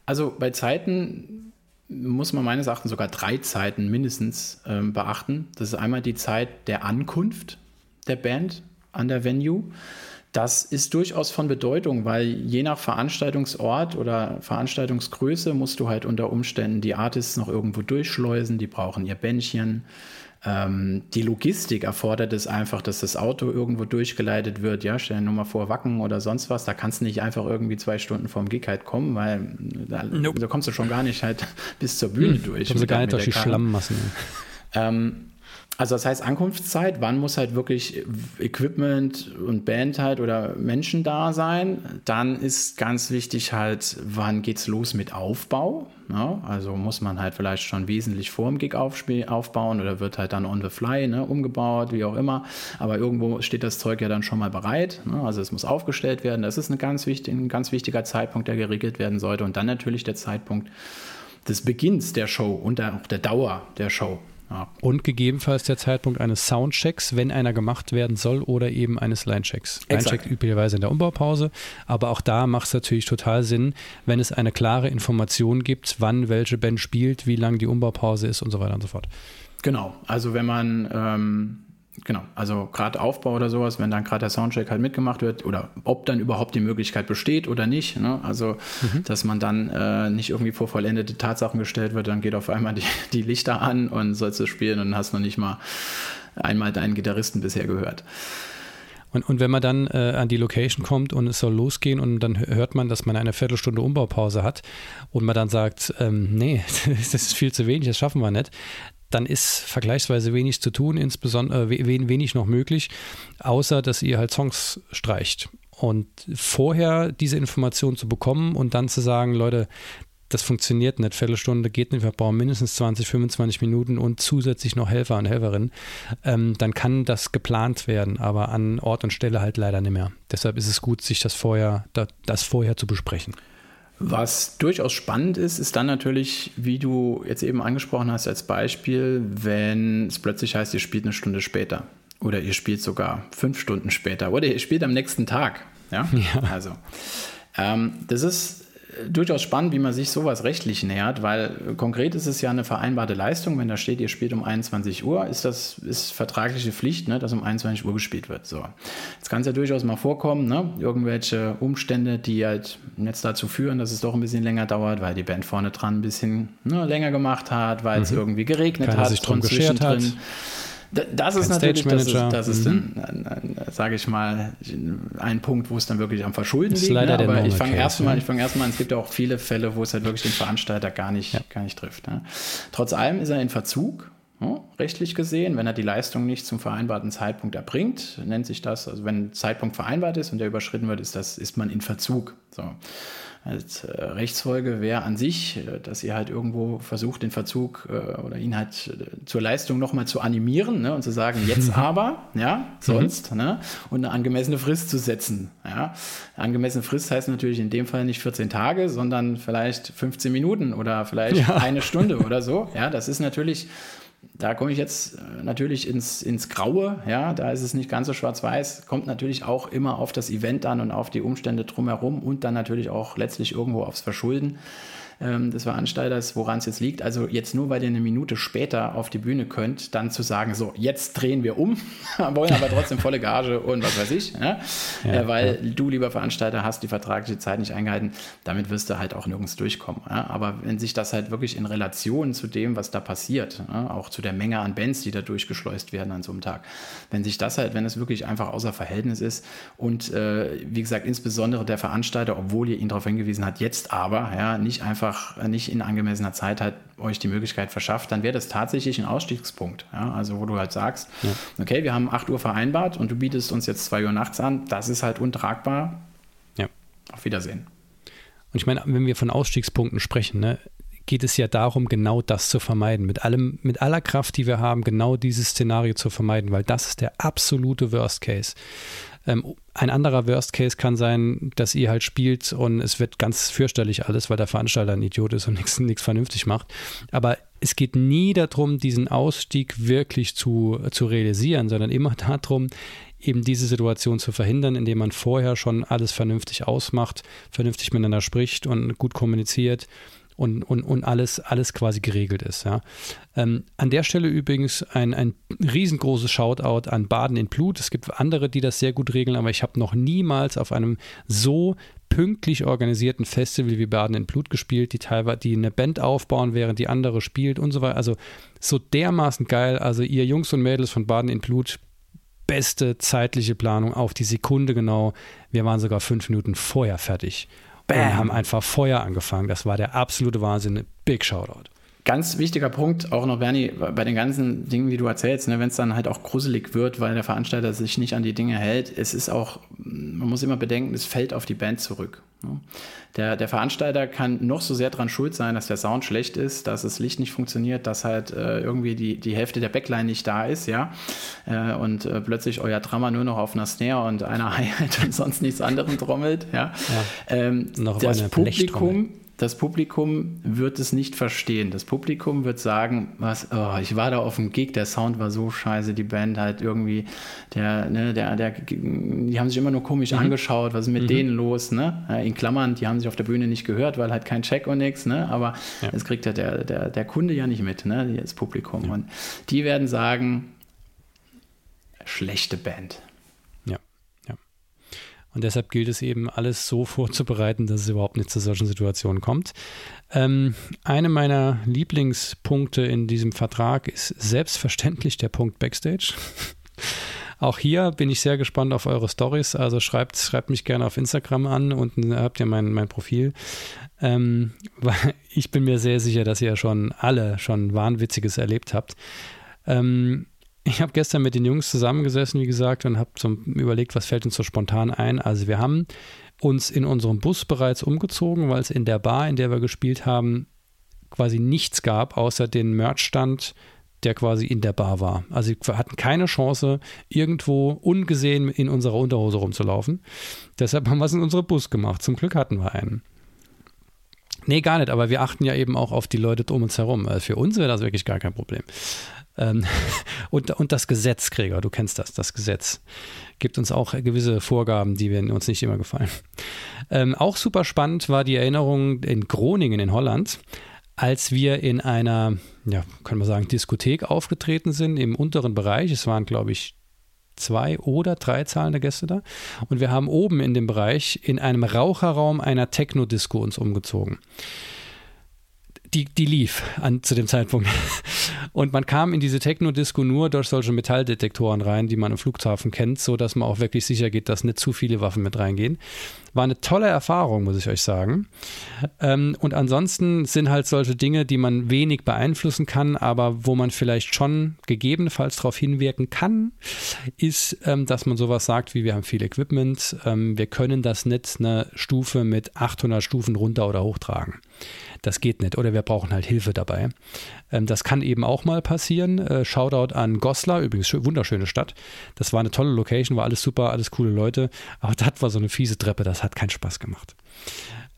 Also bei Zeiten muss man meines Erachtens sogar drei Zeiten mindestens ähm, beachten. Das ist einmal die Zeit der Ankunft der Band an der Venue. Das ist durchaus von Bedeutung, weil je nach Veranstaltungsort oder Veranstaltungsgröße musst du halt unter Umständen die Artists noch irgendwo durchschleusen, die brauchen ihr Bändchen, ähm, die Logistik erfordert es einfach, dass das Auto irgendwo durchgeleitet wird. Ja, stell dir nur mal vor, Wacken oder sonst was. Da kannst du nicht einfach irgendwie zwei Stunden vorm Gig halt kommen, weil da, nope. da kommst du schon gar nicht halt bis zur Bühne hm, durch. Kommst du gar nicht durch die Schlammmassen. Ähm, also das heißt Ankunftszeit, wann muss halt wirklich Equipment und Band halt oder Menschen da sein. Dann ist ganz wichtig halt, wann geht's los mit Aufbau. Ja, also muss man halt vielleicht schon wesentlich vor dem Gig aufbauen oder wird halt dann on the fly ne, umgebaut, wie auch immer. Aber irgendwo steht das Zeug ja dann schon mal bereit. Ne? Also es muss aufgestellt werden. Das ist eine ganz wichtig, ein ganz wichtiger Zeitpunkt, der geregelt werden sollte. Und dann natürlich der Zeitpunkt des Beginns der Show und auch der Dauer der Show. Ja. Und gegebenenfalls der Zeitpunkt eines Soundchecks, wenn einer gemacht werden soll, oder eben eines Linechecks. Linecheck üblicherweise in der Umbaupause, aber auch da macht es natürlich total Sinn, wenn es eine klare Information gibt, wann welche Band spielt, wie lang die Umbaupause ist und so weiter und so fort. Genau, also wenn man ähm, Genau, also gerade Aufbau oder sowas, wenn dann gerade der Soundcheck halt mitgemacht wird oder ob dann überhaupt die Möglichkeit besteht oder nicht. Ne? Also, mhm. dass man dann äh, nicht irgendwie vor vollendete Tatsachen gestellt wird, dann geht auf einmal die, die Lichter an und sollst du spielen und hast noch nicht mal einmal deinen Gitarristen bisher gehört. Und, und wenn man dann äh, an die Location kommt und es soll losgehen und dann hört man, dass man eine Viertelstunde Umbaupause hat und man dann sagt, ähm, nee, das ist viel zu wenig, das schaffen wir nicht, dann ist vergleichsweise wenig zu tun, insbesondere äh, wenig noch möglich, außer dass ihr halt Songs streicht. Und vorher diese Information zu bekommen und dann zu sagen, Leute, das funktioniert nicht. Viertelstunde geht nicht, wir brauchen mindestens 20, 25 Minuten und zusätzlich noch Helfer und Helferinnen. Ähm, dann kann das geplant werden, aber an Ort und Stelle halt leider nicht mehr. Deshalb ist es gut, sich das vorher, das vorher zu besprechen. Was durchaus spannend ist, ist dann natürlich, wie du jetzt eben angesprochen hast als Beispiel, wenn es plötzlich heißt, ihr spielt eine Stunde später oder ihr spielt sogar fünf Stunden später oder ihr spielt am nächsten Tag. Ja, ja. also ähm, das ist durchaus spannend, wie man sich sowas rechtlich nähert, weil konkret ist es ja eine vereinbarte Leistung. Wenn da steht, ihr spielt um 21 Uhr, ist das ist vertragliche Pflicht, ne, dass um 21 Uhr gespielt wird. So. Jetzt kann es ja durchaus mal vorkommen, ne, irgendwelche Umstände, die halt jetzt dazu führen, dass es doch ein bisschen länger dauert, weil die Band vorne dran ein bisschen ne, länger gemacht hat, weil mhm. es irgendwie geregnet Keiner hat, sich drum geschert hat. Das ist natürlich, das ist, das ist mhm. dann, sage ich mal, ein Punkt, wo es dann wirklich am Verschulden liegt. Ne? Aber ich fange erstmal, ich fange erstmal an, es gibt ja auch viele Fälle, wo es halt wirklich den Veranstalter gar nicht, ja. gar nicht trifft. Ne? Trotz allem ist er in Verzug, ja, rechtlich gesehen, wenn er die Leistung nicht zum vereinbarten Zeitpunkt erbringt, nennt sich das, also wenn ein Zeitpunkt vereinbart ist und der überschritten wird, ist das, ist man in Verzug. So als äh, Rechtsfolge wäre an sich, äh, dass ihr halt irgendwo versucht, den Verzug äh, oder ihn halt zur Leistung nochmal zu animieren ne, und zu sagen, jetzt aber, ja, sonst, mhm. ne, und eine angemessene Frist zu setzen. Ja. Angemessene Frist heißt natürlich in dem Fall nicht 14 Tage, sondern vielleicht 15 Minuten oder vielleicht ja. eine Stunde oder so. Ja, das ist natürlich da komme ich jetzt äh, natürlich ins, ins Graue, ja, da ist es nicht ganz so schwarz-weiß, kommt natürlich auch immer auf das Event an und auf die Umstände drumherum und dann natürlich auch letztlich irgendwo aufs Verschulden ähm, des Veranstalters, woran es jetzt liegt. Also jetzt nur, weil ihr eine Minute später auf die Bühne könnt, dann zu sagen, so, jetzt drehen wir um, wollen aber trotzdem volle Gage und was weiß ich, ne? ja, äh, weil ja. du, lieber Veranstalter, hast die vertragliche Zeit nicht eingehalten. Damit wirst du halt auch nirgends durchkommen. Ja? Aber wenn sich das halt wirklich in Relation zu dem, was da passiert, auch zu der Menge an Bands, die da durchgeschleust werden an so einem Tag, wenn sich das halt, wenn es wirklich einfach außer Verhältnis ist und äh, wie gesagt, insbesondere der Veranstalter, obwohl ihr ihn darauf hingewiesen hat, jetzt aber, ja, nicht einfach einfach nicht in angemessener Zeit halt euch die Möglichkeit verschafft, dann wäre das tatsächlich ein Ausstiegspunkt. Ja? Also wo du halt sagst, ja. okay, wir haben 8 Uhr vereinbart und du bietest uns jetzt 2 Uhr nachts an, das ist halt untragbar. Ja. Auf Wiedersehen. Und ich meine, wenn wir von Ausstiegspunkten sprechen, ne, geht es ja darum, genau das zu vermeiden. Mit allem, mit aller Kraft, die wir haben, genau dieses Szenario zu vermeiden, weil das ist der absolute Worst Case. Ähm, ein anderer Worst Case kann sein, dass ihr halt spielt und es wird ganz fürchterlich alles, weil der Veranstalter ein Idiot ist und nichts vernünftig macht. Aber es geht nie darum, diesen Ausstieg wirklich zu, zu realisieren, sondern immer darum, eben diese Situation zu verhindern, indem man vorher schon alles vernünftig ausmacht, vernünftig miteinander spricht und gut kommuniziert und, und, und alles, alles quasi geregelt ist. Ja. Ähm, an der Stelle übrigens ein, ein riesengroßes Shoutout an Baden in Blut. Es gibt andere, die das sehr gut regeln, aber ich habe noch niemals auf einem so pünktlich organisierten Festival wie Baden in Blut gespielt, die teilweise die eine Band aufbauen, während die andere spielt und so weiter. Also so dermaßen geil. Also ihr Jungs und Mädels von Baden in Blut, beste zeitliche Planung auf die Sekunde genau. Wir waren sogar fünf Minuten vorher fertig. Bam. einfach Feuer angefangen. Das war der absolute Wahnsinn. Big Shoutout. Ganz wichtiger Punkt, auch noch, Bernie, bei den ganzen Dingen, wie du erzählst, ne, wenn es dann halt auch gruselig wird, weil der Veranstalter sich nicht an die Dinge hält, es ist auch, man muss immer bedenken, es fällt auf die Band zurück. Ne? Der, der Veranstalter kann noch so sehr dran schuld sein, dass der Sound schlecht ist, dass das Licht nicht funktioniert, dass halt äh, irgendwie die, die Hälfte der Backline nicht da ist, ja, äh, und äh, plötzlich euer Drama nur noch auf einer Snare und einer Hi-Hat und sonst nichts anderem trommelt, ja. ja. Ähm, das Publikum das Publikum wird es nicht verstehen. Das Publikum wird sagen, was, oh, ich war da auf dem Gig, der Sound war so scheiße, die Band halt irgendwie, der, ne, der, der, die haben sich immer nur komisch mhm. angeschaut, was ist mit mhm. denen los, ne? In Klammern, die haben sich auf der Bühne nicht gehört, weil halt kein Check und nichts, ne? Aber ja. das kriegt ja der, der, der Kunde ja nicht mit, ne? Das Publikum. Ja. Und die werden sagen, schlechte Band. Und deshalb gilt es eben, alles so vorzubereiten, dass es überhaupt nicht zu solchen Situationen kommt. Ähm, eine meiner Lieblingspunkte in diesem Vertrag ist selbstverständlich der Punkt Backstage. Auch hier bin ich sehr gespannt auf eure Stories. Also schreibt, schreibt mich gerne auf Instagram an. Unten habt ihr mein, mein Profil. Ähm, ich bin mir sehr sicher, dass ihr schon alle schon Wahnwitziges erlebt habt. Ähm, ich habe gestern mit den Jungs zusammengesessen, wie gesagt, und habe überlegt, was fällt uns so spontan ein. Also wir haben uns in unserem Bus bereits umgezogen, weil es in der Bar, in der wir gespielt haben, quasi nichts gab, außer den Merchstand, der quasi in der Bar war. Also wir hatten keine Chance, irgendwo ungesehen in unserer Unterhose rumzulaufen. Deshalb haben wir es in unserem Bus gemacht. Zum Glück hatten wir einen. Nee, gar nicht, aber wir achten ja eben auch auf die Leute um uns herum. Also für uns wäre das wirklich gar kein Problem. Ähm, und, und das Gesetz, Gregor, du kennst das, das Gesetz gibt uns auch gewisse Vorgaben, die uns nicht immer gefallen. Ähm, auch super spannend war die Erinnerung in Groningen in Holland, als wir in einer, ja, können wir sagen, Diskothek aufgetreten sind im unteren Bereich. Es waren, glaube ich, zwei oder drei zahlende Gäste da. Und wir haben oben in dem Bereich in einem Raucherraum einer Techno-Disco uns umgezogen die, die lief an, zu dem Zeitpunkt. Und man kam in diese Techno-Disco nur durch solche Metalldetektoren rein, die man im Flughafen kennt, so dass man auch wirklich sicher geht, dass nicht zu viele Waffen mit reingehen. War eine tolle Erfahrung, muss ich euch sagen. Ähm, und ansonsten sind halt solche Dinge, die man wenig beeinflussen kann, aber wo man vielleicht schon gegebenenfalls darauf hinwirken kann, ist, ähm, dass man sowas sagt wie, wir haben viel Equipment, ähm, wir können das nicht eine Stufe mit 800 Stufen runter oder hochtragen. Das geht nicht. Oder wir brauchen halt Hilfe dabei. Ähm, das kann eben auch mal passieren. Äh, Shoutout an Goslar, übrigens wunderschöne Stadt. Das war eine tolle Location, war alles super, alles coole Leute. Aber das war so eine fiese Treppe, das hat keinen Spaß gemacht.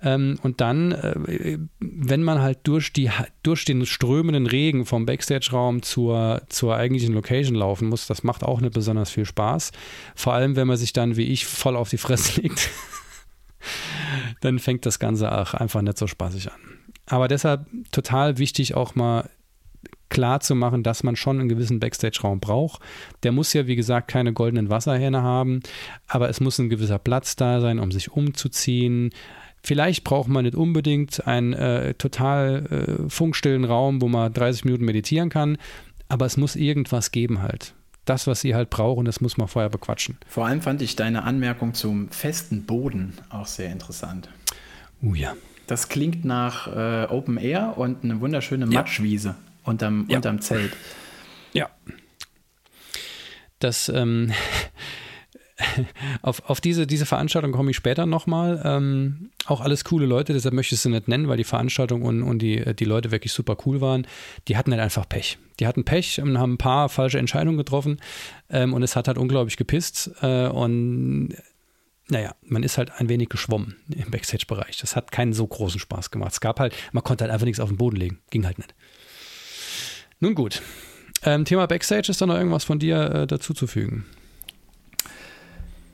Ähm, und dann, äh, wenn man halt durch, die, durch den strömenden Regen vom Backstage-Raum zur, zur eigentlichen Location laufen muss, das macht auch nicht besonders viel Spaß. Vor allem, wenn man sich dann wie ich voll auf die Fresse legt. dann fängt das Ganze auch einfach nicht so spaßig an. Aber deshalb total wichtig auch mal klar zu machen, dass man schon einen gewissen Backstage-Raum braucht. Der muss ja, wie gesagt, keine goldenen Wasserhähne haben, aber es muss ein gewisser Platz da sein, um sich umzuziehen. Vielleicht braucht man nicht unbedingt einen äh, total äh, funkstillen Raum, wo man 30 Minuten meditieren kann, aber es muss irgendwas geben halt. Das, was sie halt brauchen, das muss man vorher bequatschen. Vor allem fand ich deine Anmerkung zum festen Boden auch sehr interessant. Oh ja. Das klingt nach äh, Open Air und eine wunderschöne Matschwiese ja. Unterm, ja. unterm Zelt. Ja. Das, ähm, auf, auf diese, diese Veranstaltung komme ich später nochmal. Ähm, auch alles coole Leute, deshalb möchte ich sie nicht nennen, weil die Veranstaltung und, und die, die Leute wirklich super cool waren. Die hatten halt einfach Pech. Die hatten Pech und haben ein paar falsche Entscheidungen getroffen ähm, und es hat halt unglaublich gepisst. Äh, und naja, man ist halt ein wenig geschwommen im Backstage-Bereich. Das hat keinen so großen Spaß gemacht. Es gab halt, man konnte halt einfach nichts auf den Boden legen. Ging halt nicht. Nun gut. Ähm, Thema Backstage ist da noch irgendwas von dir äh, dazuzufügen?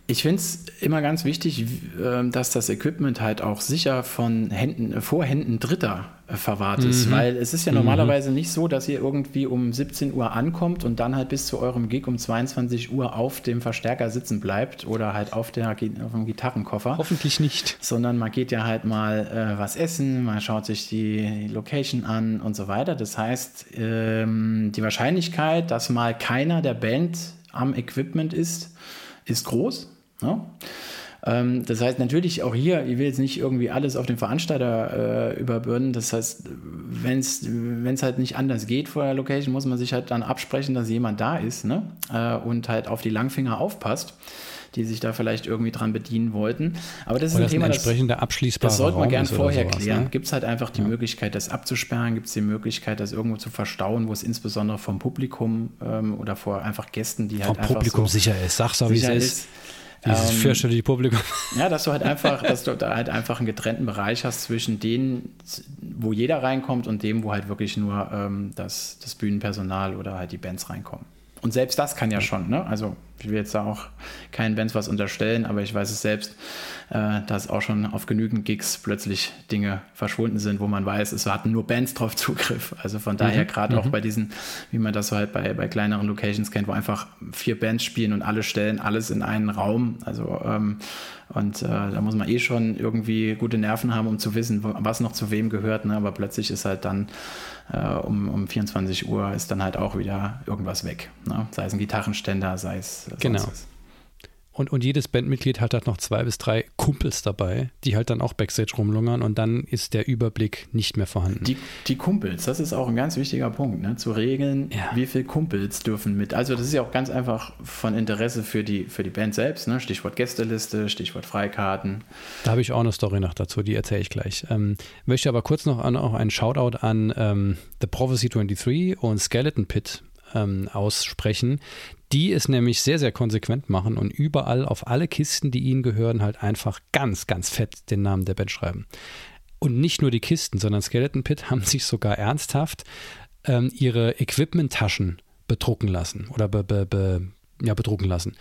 Ich finde es immer ganz wichtig, ähm, dass das Equipment halt auch sicher von Händen, äh, vor Händen Dritter verwahrt ist, mhm. weil es ist ja normalerweise mhm. nicht so, dass ihr irgendwie um 17 Uhr ankommt und dann halt bis zu eurem Gig um 22 Uhr auf dem Verstärker sitzen bleibt oder halt auf, der, auf dem Gitarrenkoffer. Hoffentlich nicht. Sondern man geht ja halt mal äh, was essen, man schaut sich die Location an und so weiter. Das heißt, ähm, die Wahrscheinlichkeit, dass mal keiner der Band am Equipment ist, ist groß. Ne? Ähm, das heißt natürlich auch hier, ich will jetzt nicht irgendwie alles auf den Veranstalter äh, überbürden. Das heißt, wenn es halt nicht anders geht vor der Location, muss man sich halt dann absprechen, dass jemand da ist ne? Äh, und halt auf die Langfinger aufpasst die sich da vielleicht irgendwie dran bedienen wollten. Aber das ist Oder ein Thema, ein entsprechender das, das sollte man gern vorher sowas, klären. Ne? Gibt es halt einfach die ja. Möglichkeit, das abzusperren? Gibt es die Möglichkeit, das irgendwo zu verstauen, wo es insbesondere vom Publikum ähm, oder vor einfach Gästen, die halt vom einfach Publikum so sicher ist, sag's so, wie es ist. ist dieses ähm, fürchterliche Publikum. Ja, dass du halt einfach, dass du da halt einfach einen getrennten Bereich hast zwischen denen, wo jeder reinkommt und dem, wo halt wirklich nur ähm, das, das Bühnenpersonal oder halt die Bands reinkommen. Und selbst das kann ja schon, ne? Also ich will jetzt da auch keinen Bands was unterstellen, aber ich weiß es selbst, äh, dass auch schon auf genügend Gigs plötzlich Dinge verschwunden sind, wo man weiß, es hatten nur Bands drauf Zugriff. Also von daher mhm. gerade mhm. auch bei diesen, wie man das so halt bei, bei kleineren Locations kennt, wo einfach vier Bands spielen und alle stellen alles in einen Raum. Also ähm, und äh, da muss man eh schon irgendwie gute Nerven haben, um zu wissen, was noch zu wem gehört. Ne? Aber plötzlich ist halt dann äh, um, um 24 Uhr ist dann halt auch wieder irgendwas weg. Ne? Sei es ein Gitarrenständer, sei es genau. ist. Und, und jedes Bandmitglied hat halt noch zwei bis drei Kumpels dabei, die halt dann auch Backstage rumlungern und dann ist der Überblick nicht mehr vorhanden. Die, die Kumpels, das ist auch ein ganz wichtiger Punkt, ne? zu regeln, ja. wie viele Kumpels dürfen mit. Also das ist ja auch ganz einfach von Interesse für die, für die Band selbst, ne? Stichwort Gästeliste, Stichwort Freikarten. Da habe ich auch eine Story noch dazu, die erzähle ich gleich. Ähm, möchte aber kurz noch an, auch einen Shoutout an ähm, The Prophecy 23 und Skeleton Pit ähm, aussprechen, die es nämlich sehr, sehr konsequent machen und überall auf alle Kisten, die ihnen gehören, halt einfach ganz, ganz fett den Namen der Band schreiben. Und nicht nur die Kisten, sondern Skeleton Pit haben sich sogar ernsthaft ähm, ihre Equipment-Taschen bedrucken lassen oder be, be, be, ja, bedrucken lassen.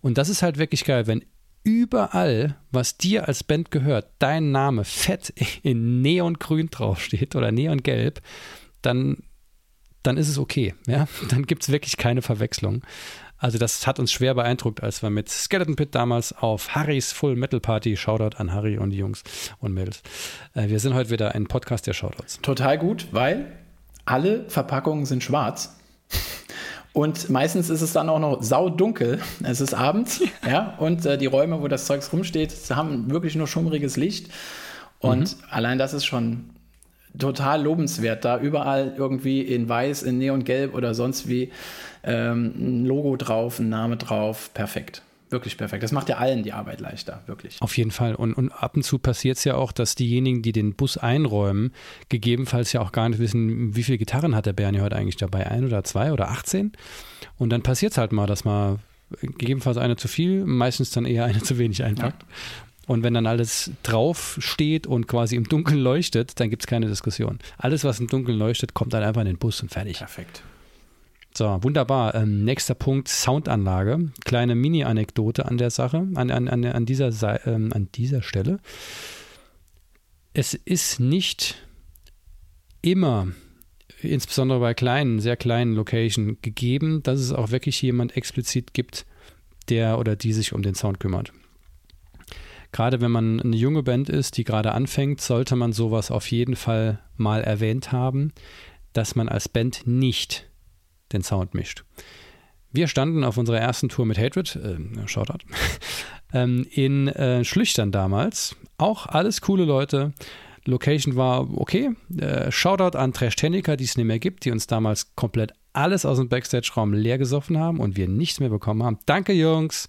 Und das ist halt wirklich geil, wenn überall, was dir als Band gehört, dein Name fett in Neongrün draufsteht oder Neongelb, dann dann ist es okay. Ja? Dann gibt es wirklich keine Verwechslung. Also das hat uns schwer beeindruckt, als wir mit Skeleton Pit damals auf Harrys Full Metal Party, Shoutout an Harry und die Jungs und Mädels. Äh, wir sind heute wieder ein Podcast der Shoutouts. Total gut, weil alle Verpackungen sind schwarz. Und meistens ist es dann auch noch saudunkel. Es ist abends, ja, und äh, die Räume, wo das Zeugs rumsteht, haben wirklich nur schummriges Licht. Und mhm. allein das ist schon total lobenswert, da überall irgendwie in weiß, in neongelb oder sonst wie ähm, ein Logo drauf, ein Name drauf, perfekt. Wirklich perfekt. Das macht ja allen die Arbeit leichter, wirklich. Auf jeden Fall. Und, und ab und zu passiert es ja auch, dass diejenigen, die den Bus einräumen, gegebenenfalls ja auch gar nicht wissen, wie viele Gitarren hat der Bernie heute eigentlich dabei? Ein oder zwei oder 18? Und dann passiert es halt mal, dass man gegebenenfalls eine zu viel, meistens dann eher eine zu wenig einpackt. Ja. Und wenn dann alles drauf steht und quasi im Dunkeln leuchtet, dann gibt es keine Diskussion. Alles, was im Dunkeln leuchtet, kommt dann einfach in den Bus und fertig. Perfekt. So, wunderbar. Ähm, nächster Punkt, Soundanlage. Kleine Mini-Anekdote an der Sache, an, an, an, an, dieser, ähm, an dieser Stelle. Es ist nicht immer, insbesondere bei kleinen, sehr kleinen Locations, gegeben, dass es auch wirklich jemand explizit gibt, der oder die sich um den Sound kümmert gerade wenn man eine junge Band ist, die gerade anfängt, sollte man sowas auf jeden Fall mal erwähnt haben, dass man als Band nicht den Sound mischt. Wir standen auf unserer ersten Tour mit Hatred, äh, Shoutout, ähm, in äh, Schlüchtern damals. Auch alles coole Leute. Location war okay. Äh, Shoutout an Trash Technica, die es nicht mehr gibt, die uns damals komplett alles aus dem Backstage-Raum leer gesoffen haben und wir nichts mehr bekommen haben. Danke, Jungs.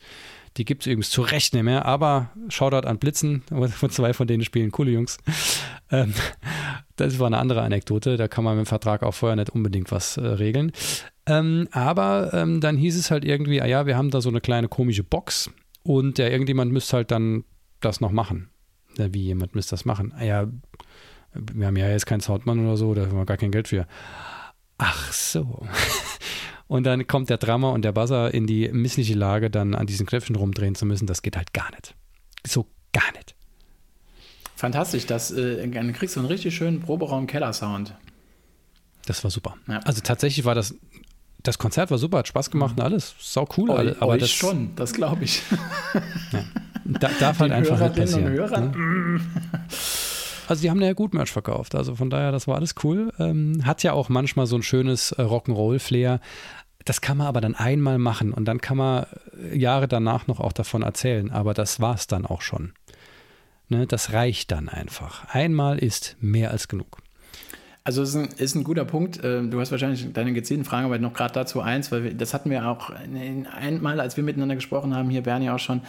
Die gibt es übrigens zu Recht nicht mehr, aber Shoutout an Blitzen, von zwei von denen spielen coole Jungs. Ähm, das war eine andere Anekdote, da kann man mit dem Vertrag auch vorher nicht unbedingt was äh, regeln. Ähm, aber ähm, dann hieß es halt irgendwie, ah ja, wir haben da so eine kleine komische Box und der irgendjemand müsste halt dann das noch machen. Ja, wie jemand müsste das machen? Ah ja, wir haben ja jetzt keinen Soundmann oder so, da haben wir gar kein Geld für. Ach so. Und dann kommt der Drama und der Buzzer in die missliche Lage, dann an diesen Knöpfen rumdrehen zu müssen. Das geht halt gar nicht. So gar nicht. Fantastisch, das, äh, dann kriegst du einen richtig schönen Proberaum-Keller-Sound. Das war super. Ja. Also tatsächlich war das, das Konzert war super, hat Spaß gemacht und alles. Sau cool. Oh, aber euch das schon, das glaube ich. Ja. Da, darf halt einfach nicht passieren. Ne? Also die haben ja gut Merch verkauft. Also von daher, das war alles cool. Ähm, hat ja auch manchmal so ein schönes äh, Rock'n'Roll-Flair. Das kann man aber dann einmal machen und dann kann man äh, Jahre danach noch auch davon erzählen. Aber das war es dann auch schon. Ne, das reicht dann einfach. Einmal ist mehr als genug. Also es ist ein, ist ein, guter Punkt. Ähm, du hast wahrscheinlich deine gezielten Fragen, aber noch gerade dazu eins, weil wir, das hatten wir auch einmal, als wir miteinander gesprochen haben, hier Bernie auch schon,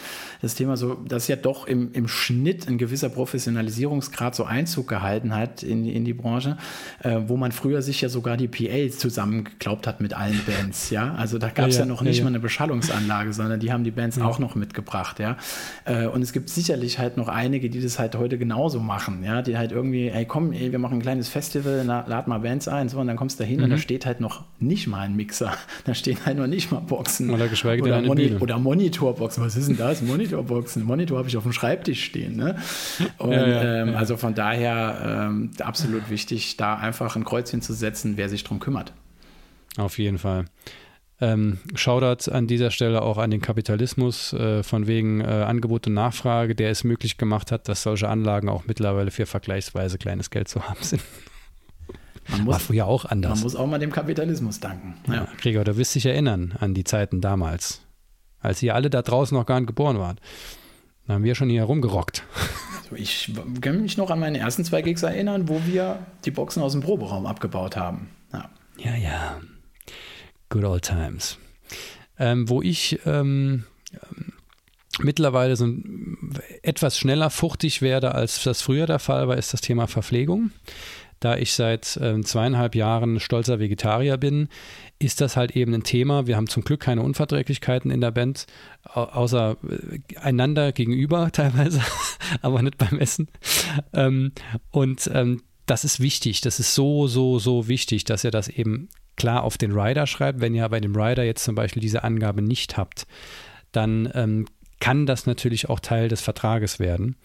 das Thema so, dass ja doch im, im Schnitt ein gewisser Professionalisierungsgrad so Einzug gehalten hat in, in die Branche, äh, wo man früher sich ja sogar die PA zusammengeklaubt hat mit allen Bands, ja. Also da gab es ja, ja, ja, noch nicht ja, mal eine Beschallungsanlage, sondern die haben die Bands auch noch mitgebracht, ja. Äh, und es gibt sicherlich halt noch einige, die das halt heute genauso machen, ja, die halt irgendwie, ey komm, ey, wir machen ein kleines Festival, lad mal Bands ein, so, und dann kommst du da hin mhm. und da mhm. steht halt noch nicht mal ein Mixer. Da stehen halt noch nicht mal Boxen. Oder geschweige denn eine Moni Oder Monitorboxen. Was ist denn das? Monitorboxen. Monitor habe ich auf dem Schreibtisch stehen. Ne? Und ja, ja, ähm, ja. also von daher ähm, absolut wichtig, da einfach ein Kreuzchen zu setzen, wer sich drum kümmert. Auf jeden Fall. Ähm, Shoutout an dieser Stelle auch an den Kapitalismus äh, von wegen äh, Angebot und Nachfrage, der es möglich gemacht hat, dass solche Anlagen auch mittlerweile für vergleichsweise kleines Geld zu haben sind. Man muss, War früher auch anders. Man muss auch mal dem Kapitalismus danken. Ja. ja. Gregor, du wirst dich erinnern an die Zeiten damals. als ihr alle da draußen noch gar nicht geboren wart. Da haben wir schon hier rumgerockt. Also ich kann mich noch an meine ersten zwei Gigs erinnern, wo wir die Boxen aus dem Proberaum abgebaut haben. Ja, ja. ja. Good old times. Ähm, wo ich ähm, mittlerweile so etwas schneller fuchtig werde, als das früher der Fall war, ist das Thema Verpflegung. Da ich seit äh, zweieinhalb Jahren stolzer Vegetarier bin, ist das halt eben ein Thema. Wir haben zum Glück keine Unverträglichkeiten in der Band, außer äh, einander gegenüber teilweise, aber nicht beim Essen. Ähm, und ähm, das ist wichtig. Das ist so, so, so wichtig, dass ihr das eben klar auf den Rider schreibt. Wenn ihr bei dem Rider jetzt zum Beispiel diese Angabe nicht habt, dann ähm, kann das natürlich auch Teil des Vertrages werden.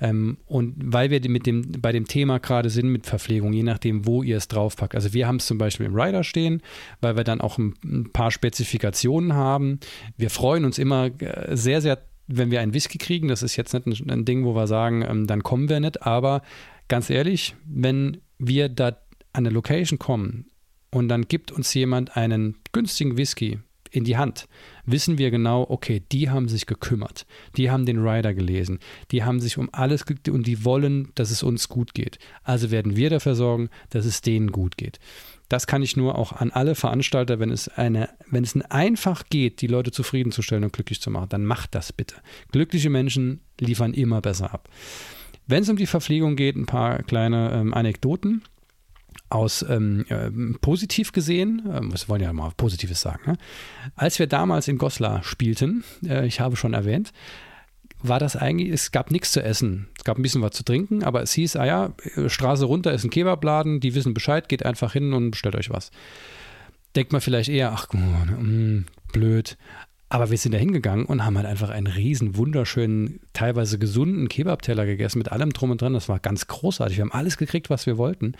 Ähm, und weil wir mit dem, bei dem Thema gerade sind mit Verpflegung, je nachdem, wo ihr es draufpackt. Also wir haben es zum Beispiel im Rider stehen, weil wir dann auch ein, ein paar Spezifikationen haben. Wir freuen uns immer äh, sehr, sehr, wenn wir einen Whisky kriegen. Das ist jetzt nicht ein, ein Ding, wo wir sagen, ähm, dann kommen wir nicht. Aber ganz ehrlich, wenn wir da an eine Location kommen und dann gibt uns jemand einen günstigen Whisky in die Hand, wissen wir genau, okay, die haben sich gekümmert, die haben den Rider gelesen, die haben sich um alles und die wollen, dass es uns gut geht. Also werden wir dafür sorgen, dass es denen gut geht. Das kann ich nur auch an alle Veranstalter, wenn es eine, wenn es einfach geht, die Leute zufriedenzustellen und glücklich zu machen, dann macht das bitte. Glückliche Menschen liefern immer besser ab. Wenn es um die Verpflegung geht, ein paar kleine ähm, Anekdoten aus ähm, äh, positiv gesehen, äh, wir wollen ja mal Positives sagen, ne? als wir damals in Goslar spielten, äh, ich habe schon erwähnt, war das eigentlich, es gab nichts zu essen. Es gab ein bisschen was zu trinken, aber es hieß, ah ja, äh, Straße runter ist ein Kebabladen, die wissen Bescheid, geht einfach hin und bestellt euch was. Denkt man vielleicht eher, ach, mh, mm, blöd. Aber wir sind da hingegangen und haben halt einfach einen riesen, wunderschönen, teilweise gesunden Kebab-Teller gegessen mit allem drum und dran. Das war ganz großartig. Wir haben alles gekriegt, was wir wollten.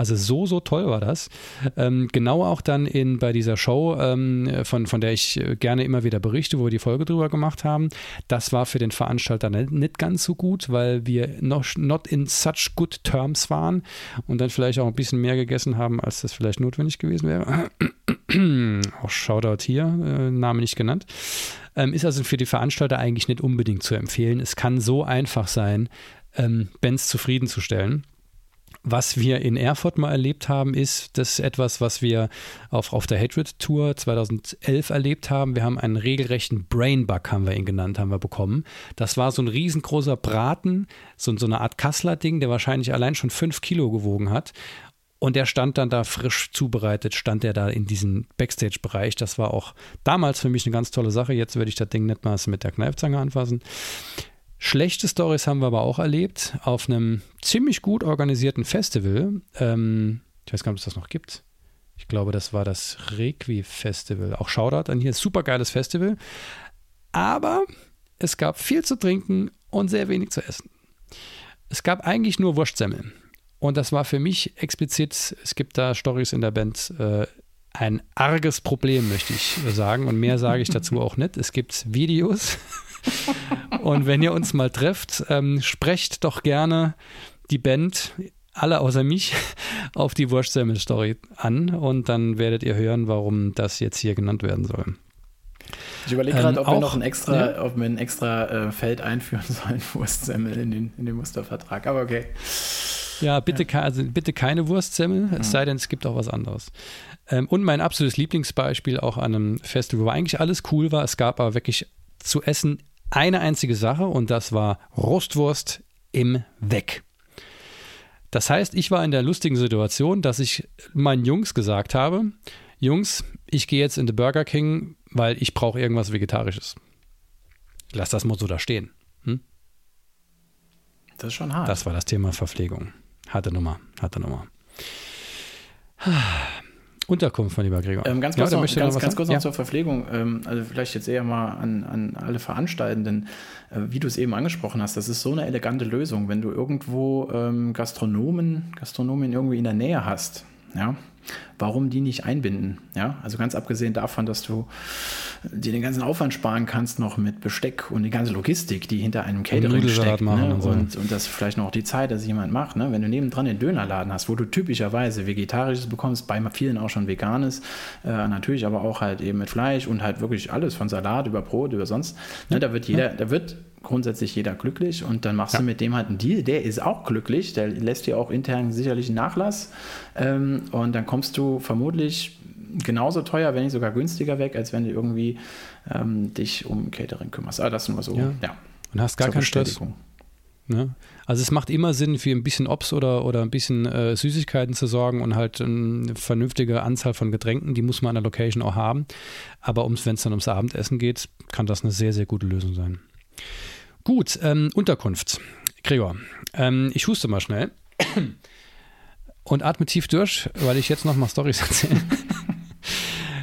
Also so, so toll war das. Ähm, genau auch dann in, bei dieser Show, ähm, von, von der ich gerne immer wieder berichte, wo wir die Folge drüber gemacht haben. Das war für den Veranstalter nicht, nicht ganz so gut, weil wir noch not in such good terms waren und dann vielleicht auch ein bisschen mehr gegessen haben, als das vielleicht notwendig gewesen wäre. auch Shoutout hier, äh, Name nicht genannt. Ähm, ist also für die Veranstalter eigentlich nicht unbedingt zu empfehlen. Es kann so einfach sein, ähm, Bands zufriedenzustellen. Was wir in Erfurt mal erlebt haben, ist das etwas, was wir auf, auf der Hatred Tour 2011 erlebt haben. Wir haben einen regelrechten Brainbug, haben wir ihn genannt, haben wir bekommen. Das war so ein riesengroßer Braten, so, so eine Art Kassler-Ding, der wahrscheinlich allein schon fünf Kilo gewogen hat. Und der stand dann da frisch zubereitet, stand er da in diesem Backstage-Bereich. Das war auch damals für mich eine ganz tolle Sache. Jetzt würde ich das Ding nicht mal mit der Kneifzange anfassen. Schlechte Stories haben wir aber auch erlebt auf einem ziemlich gut organisierten Festival. Ähm, ich weiß gar nicht, ob es das noch gibt. Ich glaube, das war das Requi-Festival. Auch Shoutout an hier. Super geiles Festival. Aber es gab viel zu trinken und sehr wenig zu essen. Es gab eigentlich nur Wurstsemmeln. Und das war für mich explizit, es gibt da Stories in der Band, äh, ein arges Problem, möchte ich sagen. Und mehr sage ich dazu auch nicht. Es gibt Videos und wenn ihr uns mal trefft, ähm, sprecht doch gerne die Band, alle außer mich, auf die Wurstsemmel-Story an und dann werdet ihr hören, warum das jetzt hier genannt werden soll. Ich überlege gerade, ähm, ob, wir noch ein extra, ja. ob wir ein extra äh, Feld einführen sollen, Wurstsemmel in den, in den Mustervertrag. Aber okay. Ja, bitte, ja. Also bitte keine Wurstsemmel, es mhm. sei denn, es gibt auch was anderes. Ähm, und mein absolutes Lieblingsbeispiel auch an einem Festival, wo eigentlich alles cool war, es gab aber wirklich zu essen eine einzige Sache und das war Rostwurst im Weg. Das heißt, ich war in der lustigen Situation, dass ich meinen Jungs gesagt habe, Jungs, ich gehe jetzt in den Burger King, weil ich brauche irgendwas Vegetarisches. Lass das mal so da stehen. Hm? Das ist schon hart. Das war das Thema Verpflegung. Harte Nummer, harte Nummer. Unterkunft, mein lieber Gregor. Ähm, ganz kurz, ja, noch, ganz, ganz kurz noch ja. zur Verpflegung. Ähm, also vielleicht jetzt eher mal an, an alle Veranstaltenden. Äh, wie du es eben angesprochen hast, das ist so eine elegante Lösung. Wenn du irgendwo ähm, Gastronomen, Gastronomen irgendwie in der Nähe hast, ja, warum die nicht einbinden. Ja, also ganz abgesehen davon, dass du dir den ganzen Aufwand sparen kannst, noch mit Besteck und die ganze Logistik, die hinter einem Catering steckt. Ne? Und, so. und, und, das vielleicht noch die Zeit, dass jemand macht. Ne? Wenn du nebendran den Dönerladen hast, wo du typischerweise Vegetarisches bekommst, bei vielen auch schon Veganes, äh, natürlich aber auch halt eben mit Fleisch und halt wirklich alles von Salat über Brot über sonst. Ne? Da wird jeder, da wird grundsätzlich jeder glücklich und dann machst ja. du mit dem halt einen Deal, der ist auch glücklich, der lässt dir auch intern sicherlich einen Nachlass ähm, und dann kommst du vermutlich genauso teuer, wenn nicht sogar günstiger weg, als wenn du irgendwie ähm, dich um Catering kümmerst. Aber das nur so, ja. ja. Und hast gar keinen Stress. Ne? Also es macht immer Sinn, für ein bisschen Obst oder, oder ein bisschen äh, Süßigkeiten zu sorgen und halt eine vernünftige Anzahl von Getränken, die muss man an der Location auch haben. Aber wenn es dann ums Abendessen geht, kann das eine sehr, sehr gute Lösung sein. Gut, ähm, Unterkunft. Gregor, ähm, ich huste mal schnell und atme tief durch, weil ich jetzt nochmal Storys erzähle.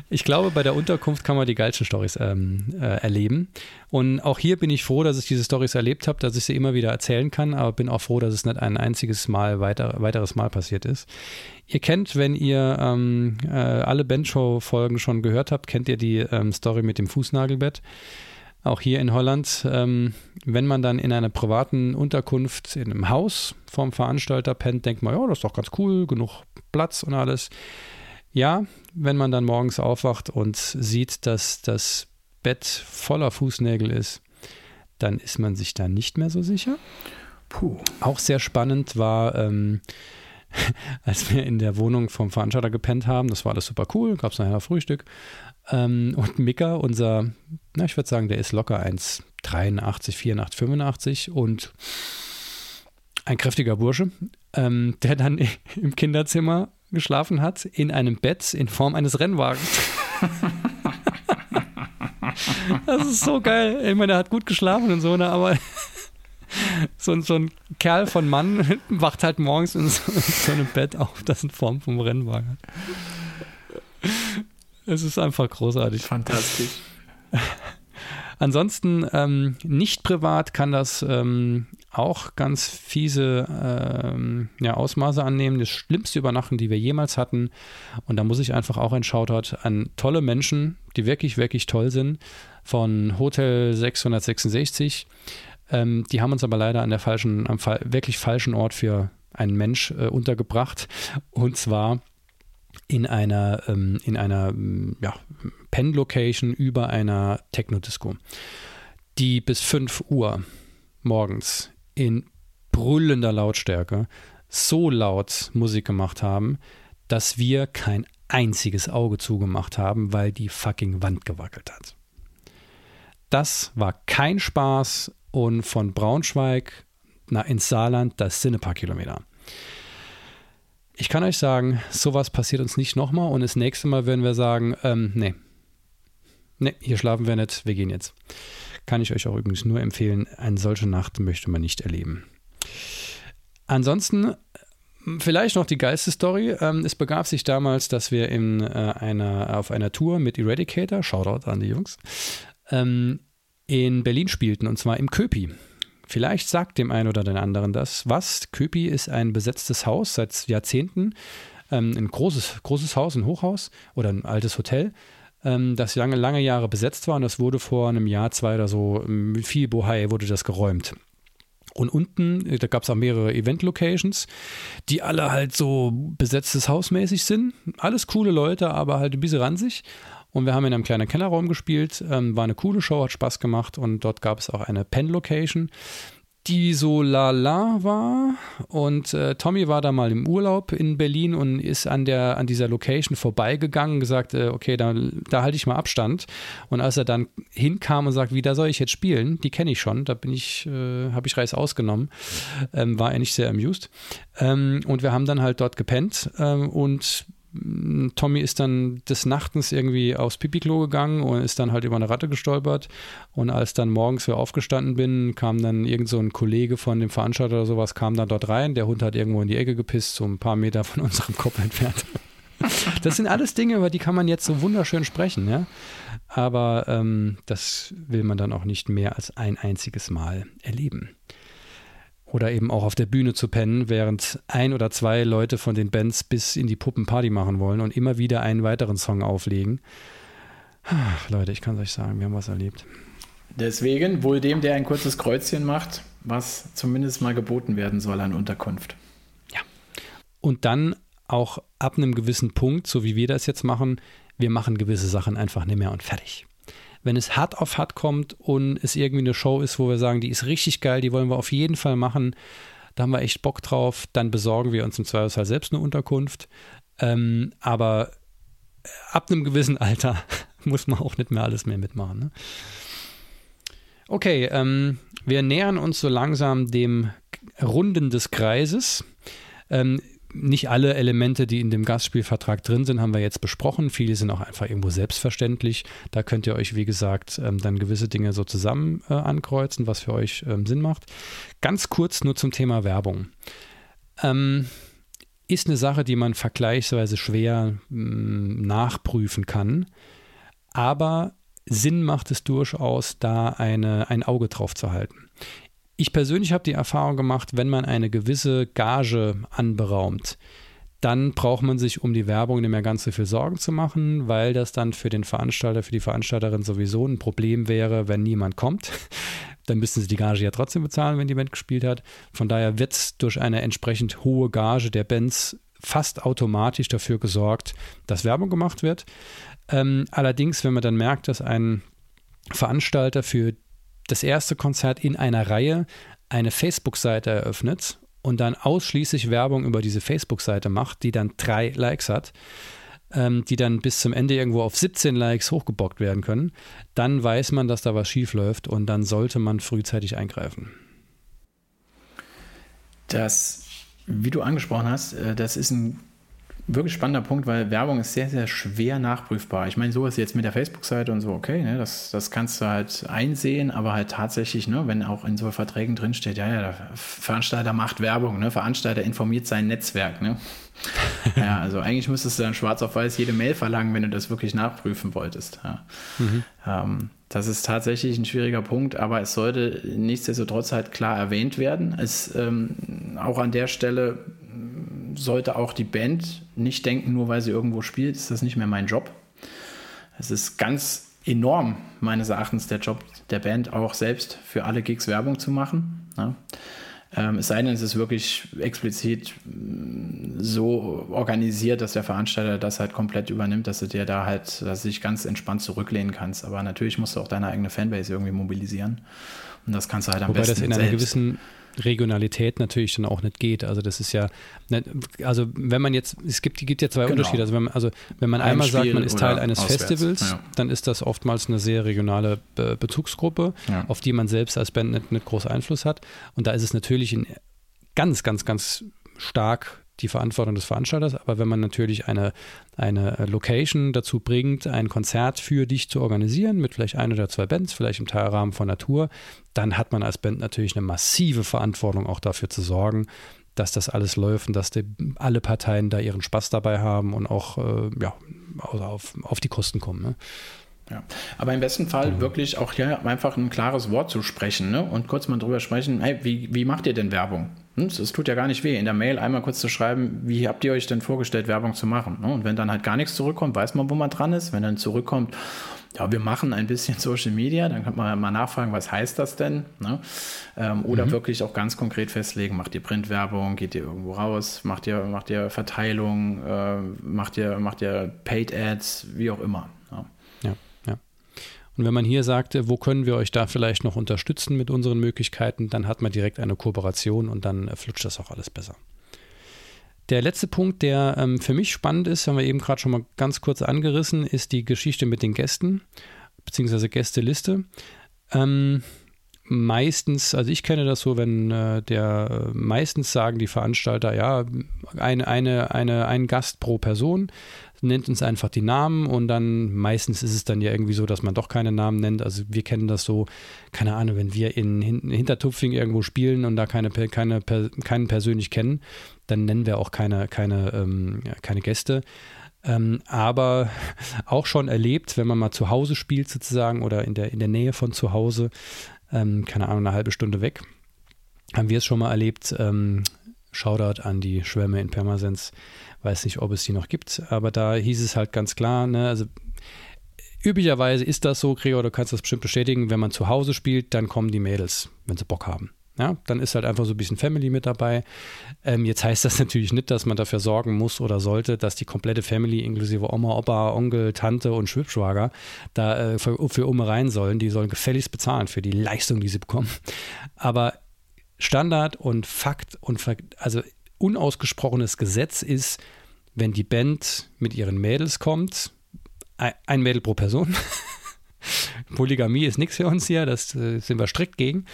Ich glaube, bei der Unterkunft kann man die geilsten Stories ähm, äh, erleben. Und auch hier bin ich froh, dass ich diese Stories erlebt habe, dass ich sie immer wieder erzählen kann, aber bin auch froh, dass es nicht ein einziges Mal weiter, weiteres Mal passiert ist. Ihr kennt, wenn ihr ähm, äh, alle Bencho-Folgen schon gehört habt, kennt ihr die ähm, Story mit dem Fußnagelbett auch hier in Holland, ähm, wenn man dann in einer privaten Unterkunft in einem Haus vom Veranstalter pennt, denkt man, ja, das ist doch ganz cool, genug Platz und alles. Ja, wenn man dann morgens aufwacht und sieht, dass das Bett voller Fußnägel ist, dann ist man sich da nicht mehr so sicher. Puh. Auch sehr spannend war, ähm, als wir in der Wohnung vom Veranstalter gepennt haben, das war alles super cool, gab es nachher Frühstück. Ähm, und Mika, unser, na, ich würde sagen, der ist locker 1,83, 84, 85 und ein kräftiger Bursche, ähm, der dann im Kinderzimmer geschlafen hat, in einem Bett in Form eines Rennwagens. das ist so geil. Ich meine, er hat gut geschlafen und so, ne, aber so, so ein Kerl von Mann wacht halt morgens in so, in so einem Bett auf, das in Form vom Rennwagen hat. Es ist einfach großartig. Fantastisch. Ansonsten ähm, nicht privat kann das ähm, auch ganz fiese ähm, ja, Ausmaße annehmen. Das schlimmste Übernachten, die wir jemals hatten. Und da muss ich einfach auch ein Shoutout an tolle Menschen, die wirklich, wirklich toll sind, von Hotel 666. Ähm, die haben uns aber leider an der falschen, am wirklich falschen Ort für einen Mensch äh, untergebracht. Und zwar in einer, ähm, in einer ähm, ja, Pen-Location über einer Techno-Disco, die bis 5 Uhr morgens in brüllender Lautstärke so laut Musik gemacht haben, dass wir kein einziges Auge zugemacht haben, weil die fucking Wand gewackelt hat. Das war kein Spaß und von Braunschweig nach ins Saarland, das sind ein paar Kilometer. Ich kann euch sagen, sowas passiert uns nicht nochmal und das nächste Mal werden wir sagen, ähm, nee, nee, hier schlafen wir nicht, wir gehen jetzt. Kann ich euch auch übrigens nur empfehlen, eine solche Nacht möchte man nicht erleben. Ansonsten vielleicht noch die geilste Story. Ähm, es begab sich damals, dass wir in äh, einer, auf einer Tour mit Eradicator, Shoutout an die Jungs, ähm, in Berlin spielten und zwar im Köpi. Vielleicht sagt dem einen oder den anderen das. Was? Köpi ist ein besetztes Haus seit Jahrzehnten. Ähm, ein großes, großes Haus, ein Hochhaus oder ein altes Hotel, ähm, das lange, lange Jahre besetzt war und das wurde vor einem Jahr, zwei oder so, mit viel Bohai wurde das geräumt. Und unten, äh, da gab es auch mehrere Event-Locations, die alle halt so besetztes Hausmäßig sind. Alles coole Leute, aber halt ein bisschen ranzig. Und wir haben in einem kleinen Kellerraum gespielt. Ähm, war eine coole Show, hat Spaß gemacht. Und dort gab es auch eine Pen-Location, die so lala war. Und äh, Tommy war da mal im Urlaub in Berlin und ist an, der, an dieser Location vorbeigegangen und gesagt, äh, okay, da, da halte ich mal Abstand. Und als er dann hinkam und sagt, wie da soll ich jetzt spielen, die kenne ich schon, da bin ich, äh, habe ich Reis ausgenommen, ähm, war er nicht sehr amused. Ähm, und wir haben dann halt dort gepennt ähm, und Tommy ist dann des Nachtens irgendwie aufs Pipi-Klo gegangen und ist dann halt über eine Ratte gestolpert. Und als dann morgens wieder aufgestanden bin, kam dann irgend so ein Kollege von dem Veranstalter oder sowas, kam dann dort rein. Der Hund hat irgendwo in die Ecke gepisst, so ein paar Meter von unserem Kopf entfernt. Das sind alles Dinge, über die kann man jetzt so wunderschön sprechen, ja. Aber ähm, das will man dann auch nicht mehr als ein einziges Mal erleben. Oder eben auch auf der Bühne zu pennen, während ein oder zwei Leute von den Bands bis in die Puppen Party machen wollen und immer wieder einen weiteren Song auflegen. Ach, Leute, ich kann es euch sagen, wir haben was erlebt. Deswegen wohl dem, der ein kurzes Kreuzchen macht, was zumindest mal geboten werden soll an Unterkunft. Ja. Und dann auch ab einem gewissen Punkt, so wie wir das jetzt machen, wir machen gewisse Sachen einfach nicht mehr und fertig wenn es hart auf hart kommt und es irgendwie eine Show ist, wo wir sagen, die ist richtig geil, die wollen wir auf jeden Fall machen, da haben wir echt Bock drauf, dann besorgen wir uns im Zweifelsfall selbst eine Unterkunft. Ähm, aber ab einem gewissen Alter muss man auch nicht mehr alles mehr mitmachen. Ne? Okay, ähm, wir nähern uns so langsam dem Runden des Kreises. Ähm, nicht alle Elemente, die in dem Gastspielvertrag drin sind, haben wir jetzt besprochen. Viele sind auch einfach irgendwo selbstverständlich. Da könnt ihr euch, wie gesagt, ähm, dann gewisse Dinge so zusammen äh, ankreuzen, was für euch ähm, Sinn macht. Ganz kurz nur zum Thema Werbung. Ähm, ist eine Sache, die man vergleichsweise schwer mh, nachprüfen kann, aber Sinn macht es durchaus, da eine, ein Auge drauf zu halten. Ich persönlich habe die Erfahrung gemacht, wenn man eine gewisse Gage anberaumt, dann braucht man sich um die Werbung nicht mehr ganz so viel Sorgen zu machen, weil das dann für den Veranstalter, für die Veranstalterin sowieso ein Problem wäre, wenn niemand kommt. Dann müssten sie die Gage ja trotzdem bezahlen, wenn die Band gespielt hat. Von daher wird durch eine entsprechend hohe Gage der Bands fast automatisch dafür gesorgt, dass Werbung gemacht wird. Ähm, allerdings, wenn man dann merkt, dass ein Veranstalter für das erste Konzert in einer Reihe eine Facebook-Seite eröffnet und dann ausschließlich Werbung über diese Facebook-Seite macht, die dann drei Likes hat, ähm, die dann bis zum Ende irgendwo auf 17 Likes hochgebockt werden können, dann weiß man, dass da was schief läuft und dann sollte man frühzeitig eingreifen. Das, wie du angesprochen hast, äh, das ist ein wirklich spannender Punkt, weil Werbung ist sehr, sehr schwer nachprüfbar. Ich meine, so ist jetzt mit der Facebook-Seite und so, okay, ne, das, das kannst du halt einsehen, aber halt tatsächlich, ne, wenn auch in so Verträgen drinsteht, ja, ja, der Veranstalter macht Werbung, ne, Veranstalter informiert sein Netzwerk, ne. ja, also eigentlich müsstest du dann schwarz auf weiß jede Mail verlangen, wenn du das wirklich nachprüfen wolltest. Ja. Mhm. Ähm, das ist tatsächlich ein schwieriger Punkt, aber es sollte nichtsdestotrotz halt klar erwähnt werden. Es ähm, auch an der Stelle sollte auch die Band nicht denken, nur weil sie irgendwo spielt, ist das nicht mehr mein Job. Es ist ganz enorm, meines Erachtens, der Job der Band auch selbst für alle Gigs Werbung zu machen. Ne? Ähm, es sei denn, es ist wirklich explizit mm, so organisiert, dass der Veranstalter das halt komplett übernimmt, dass du dir da halt, dass du dich ganz entspannt zurücklehnen kannst. Aber natürlich musst du auch deine eigene Fanbase irgendwie mobilisieren. Und das kannst du halt am Wobei besten das in einer gewissen Regionalität natürlich dann auch nicht geht. Also das ist ja, also wenn man jetzt, es gibt, gibt ja zwei genau. Unterschiede. Also wenn man, also wenn man einmal sagt, man ist Teil eines auswärts. Festivals, ja. dann ist das oftmals eine sehr regionale Be Bezugsgruppe, ja. auf die man selbst als Band nicht, nicht großen Einfluss hat. Und da ist es natürlich in ganz, ganz, ganz stark die Verantwortung des Veranstalters, aber wenn man natürlich eine, eine Location dazu bringt, ein Konzert für dich zu organisieren, mit vielleicht ein oder zwei Bands, vielleicht im Teilrahmen von Natur, dann hat man als Band natürlich eine massive Verantwortung auch dafür zu sorgen, dass das alles läuft und dass die, alle Parteien da ihren Spaß dabei haben und auch äh, ja, auf, auf die Kosten kommen. Ne? Ja. Aber im besten Fall mhm. wirklich auch hier einfach ein klares Wort zu sprechen ne? und kurz mal drüber sprechen, hey, wie, wie macht ihr denn Werbung? Es hm, tut ja gar nicht weh, in der Mail einmal kurz zu schreiben, wie habt ihr euch denn vorgestellt, Werbung zu machen? Ne? Und wenn dann halt gar nichts zurückkommt, weiß man, wo man dran ist. Wenn dann zurückkommt, ja, wir machen ein bisschen Social Media, dann kann man mal nachfragen, was heißt das denn? Ne? Ähm, oder mhm. wirklich auch ganz konkret festlegen, macht ihr Printwerbung, geht ihr irgendwo raus, macht ihr, macht ihr Verteilung, äh, macht ihr, macht ihr Paid Ads, wie auch immer. Und wenn man hier sagt, wo können wir euch da vielleicht noch unterstützen mit unseren Möglichkeiten, dann hat man direkt eine Kooperation und dann flutscht das auch alles besser. Der letzte Punkt, der ähm, für mich spannend ist, haben wir eben gerade schon mal ganz kurz angerissen, ist die Geschichte mit den Gästen, beziehungsweise Gästeliste. Ähm, meistens, also ich kenne das so, wenn äh, der meistens sagen die Veranstalter, ja, eine, eine, eine, ein Gast pro Person nennt uns einfach die Namen und dann meistens ist es dann ja irgendwie so, dass man doch keine Namen nennt. Also wir kennen das so, keine Ahnung, wenn wir in, in Hintertupfing irgendwo spielen und da keine, keine, keinen persönlich kennen, dann nennen wir auch keine, keine, ähm, keine Gäste. Ähm, aber auch schon erlebt, wenn man mal zu Hause spielt sozusagen oder in der, in der Nähe von zu Hause, ähm, keine Ahnung, eine halbe Stunde weg haben wir es schon mal erlebt. Ähm, Shoutout an die Schwämme in Pirmasens. Weiß nicht, ob es die noch gibt, aber da hieß es halt ganz klar, ne, also üblicherweise ist das so, Gregor, du kannst das bestimmt bestätigen, wenn man zu Hause spielt, dann kommen die Mädels, wenn sie Bock haben. Ja, dann ist halt einfach so ein bisschen Family mit dabei. Ähm, jetzt heißt das natürlich nicht, dass man dafür sorgen muss oder sollte, dass die komplette Family inklusive Oma, Opa, Onkel, Tante und Schwibschwager da äh, für, für Umme rein sollen. Die sollen gefälligst bezahlen für die Leistung, die sie bekommen. Aber Standard und Fakt und also unausgesprochenes Gesetz ist, wenn die Band mit ihren Mädels kommt, ein Mädel pro Person. Polygamie ist nichts für uns hier, das äh, sind wir strikt gegen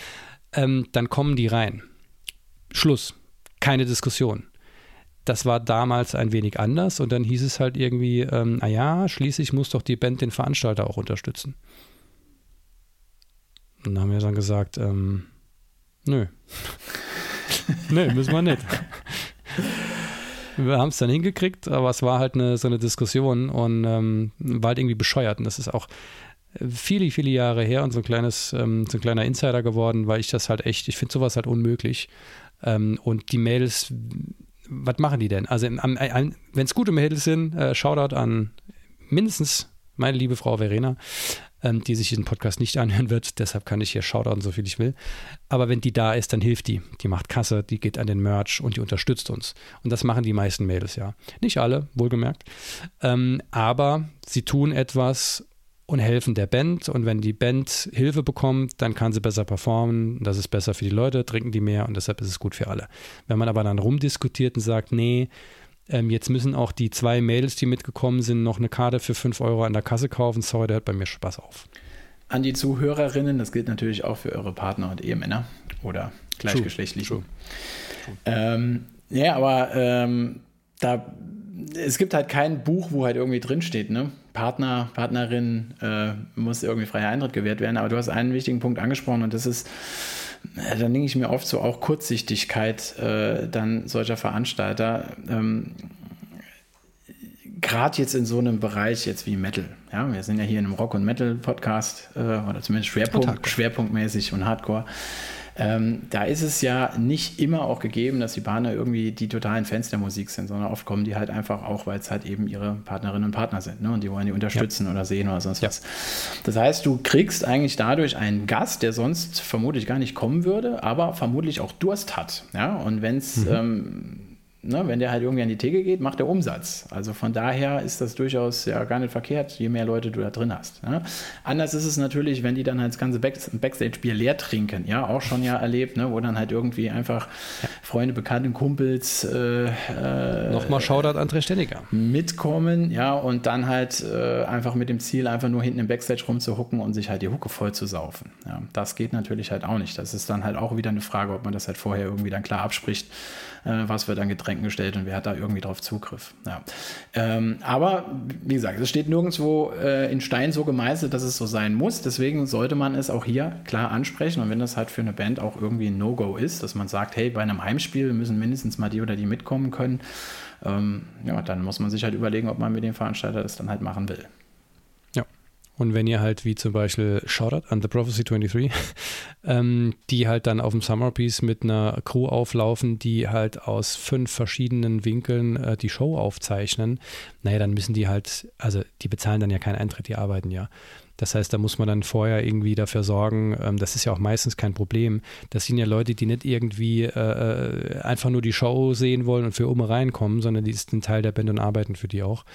ähm, dann kommen die rein. Schluss. Keine Diskussion. Das war damals ein wenig anders und dann hieß es halt irgendwie, ähm, naja, schließlich muss doch die Band den Veranstalter auch unterstützen. Und dann haben wir dann gesagt, ähm, nö. nö, müssen wir nicht. wir haben es dann hingekriegt, aber es war halt eine, so eine Diskussion und ähm, war halt irgendwie bescheuert. Und das ist auch, viele, viele Jahre her und so ein kleines, ähm, so ein kleiner Insider geworden, weil ich das halt echt, ich finde sowas halt unmöglich. Ähm, und die Mädels, was machen die denn? Also wenn es gute Mädels sind, äh, Shoutout an mindestens meine liebe Frau Verena, ähm, die sich diesen Podcast nicht anhören wird, deshalb kann ich hier Shoutouten, so viel ich will. Aber wenn die da ist, dann hilft die. Die macht Kasse, die geht an den Merch und die unterstützt uns. Und das machen die meisten Mädels ja. Nicht alle, wohlgemerkt. Ähm, aber sie tun etwas, und helfen der Band. Und wenn die Band Hilfe bekommt, dann kann sie besser performen. Das ist besser für die Leute, trinken die mehr und deshalb ist es gut für alle. Wenn man aber dann rumdiskutiert und sagt, nee, ähm, jetzt müssen auch die zwei Mädels, die mitgekommen sind, noch eine Karte für 5 Euro an der Kasse kaufen, sorry, der hört bei mir Spaß auf. An die Zuhörerinnen, das gilt natürlich auch für eure Partner und Ehemänner oder gleichgeschlechtliche. True. True. Ähm, ja, aber ähm, da es gibt halt kein Buch, wo halt irgendwie drinsteht, ne? Partner, Partnerin äh, muss irgendwie freier Eintritt gewährt werden. Aber du hast einen wichtigen Punkt angesprochen und das ist, dann denke ich mir oft so auch Kurzsichtigkeit äh, dann solcher Veranstalter. Ähm, Gerade jetzt in so einem Bereich jetzt wie Metal. Ja, wir sind ja hier in einem Rock- und Metal-Podcast äh, oder zumindest Schwerpunkt, schwerpunktmäßig und Hardcore. Ähm, da ist es ja nicht immer auch gegeben, dass die Partner irgendwie die totalen Fans der Musik sind, sondern oft kommen die halt einfach auch, weil es halt eben ihre Partnerinnen und Partner sind ne? und die wollen die unterstützen ja. oder sehen oder sonst ja. was. Das heißt, du kriegst eigentlich dadurch einen Gast, der sonst vermutlich gar nicht kommen würde, aber vermutlich auch Durst hat. Ja? Und wenn es mhm. ähm, ne, wenn der halt irgendwie an die Theke geht, macht er Umsatz. Also von daher ist das durchaus ja gar nicht verkehrt, je mehr Leute du da drin hast. Ne? Anders ist es natürlich, wenn die dann halt das ganze Back Backstage-Bier leer trinken. Ja, auch schon ja erlebt, ne, wo dann halt irgendwie einfach. Freunde, Bekannte, Kumpels äh, äh, Nochmal Shoutout André Steniger. Mitkommen, ja, und dann halt äh, einfach mit dem Ziel, einfach nur hinten im Backstage rumzuhucken und sich halt die Hucke voll zu saufen. Ja, das geht natürlich halt auch nicht. Das ist dann halt auch wieder eine Frage, ob man das halt vorher irgendwie dann klar abspricht was wird an Getränken gestellt und wer hat da irgendwie drauf Zugriff. Ja. Ähm, aber wie gesagt, es steht nirgendwo äh, in Stein so gemeißelt, dass es so sein muss. Deswegen sollte man es auch hier klar ansprechen. Und wenn das halt für eine Band auch irgendwie ein No-Go ist, dass man sagt, hey, bei einem Heimspiel müssen mindestens mal die oder die mitkommen können, ähm, ja, dann muss man sich halt überlegen, ob man mit dem Veranstalter das dann halt machen will. Und wenn ihr halt wie zum Beispiel Shoutout an The Prophecy 23, ähm, die halt dann auf dem Summer Piece mit einer Crew auflaufen, die halt aus fünf verschiedenen Winkeln äh, die Show aufzeichnen, naja, dann müssen die halt, also die bezahlen dann ja keinen Eintritt, die arbeiten ja. Das heißt, da muss man dann vorher irgendwie dafür sorgen, ähm, das ist ja auch meistens kein Problem. Das sind ja Leute, die nicht irgendwie äh, äh einfach nur die Show sehen wollen und für Ume reinkommen, sondern die sind Teil der Band und arbeiten für die auch.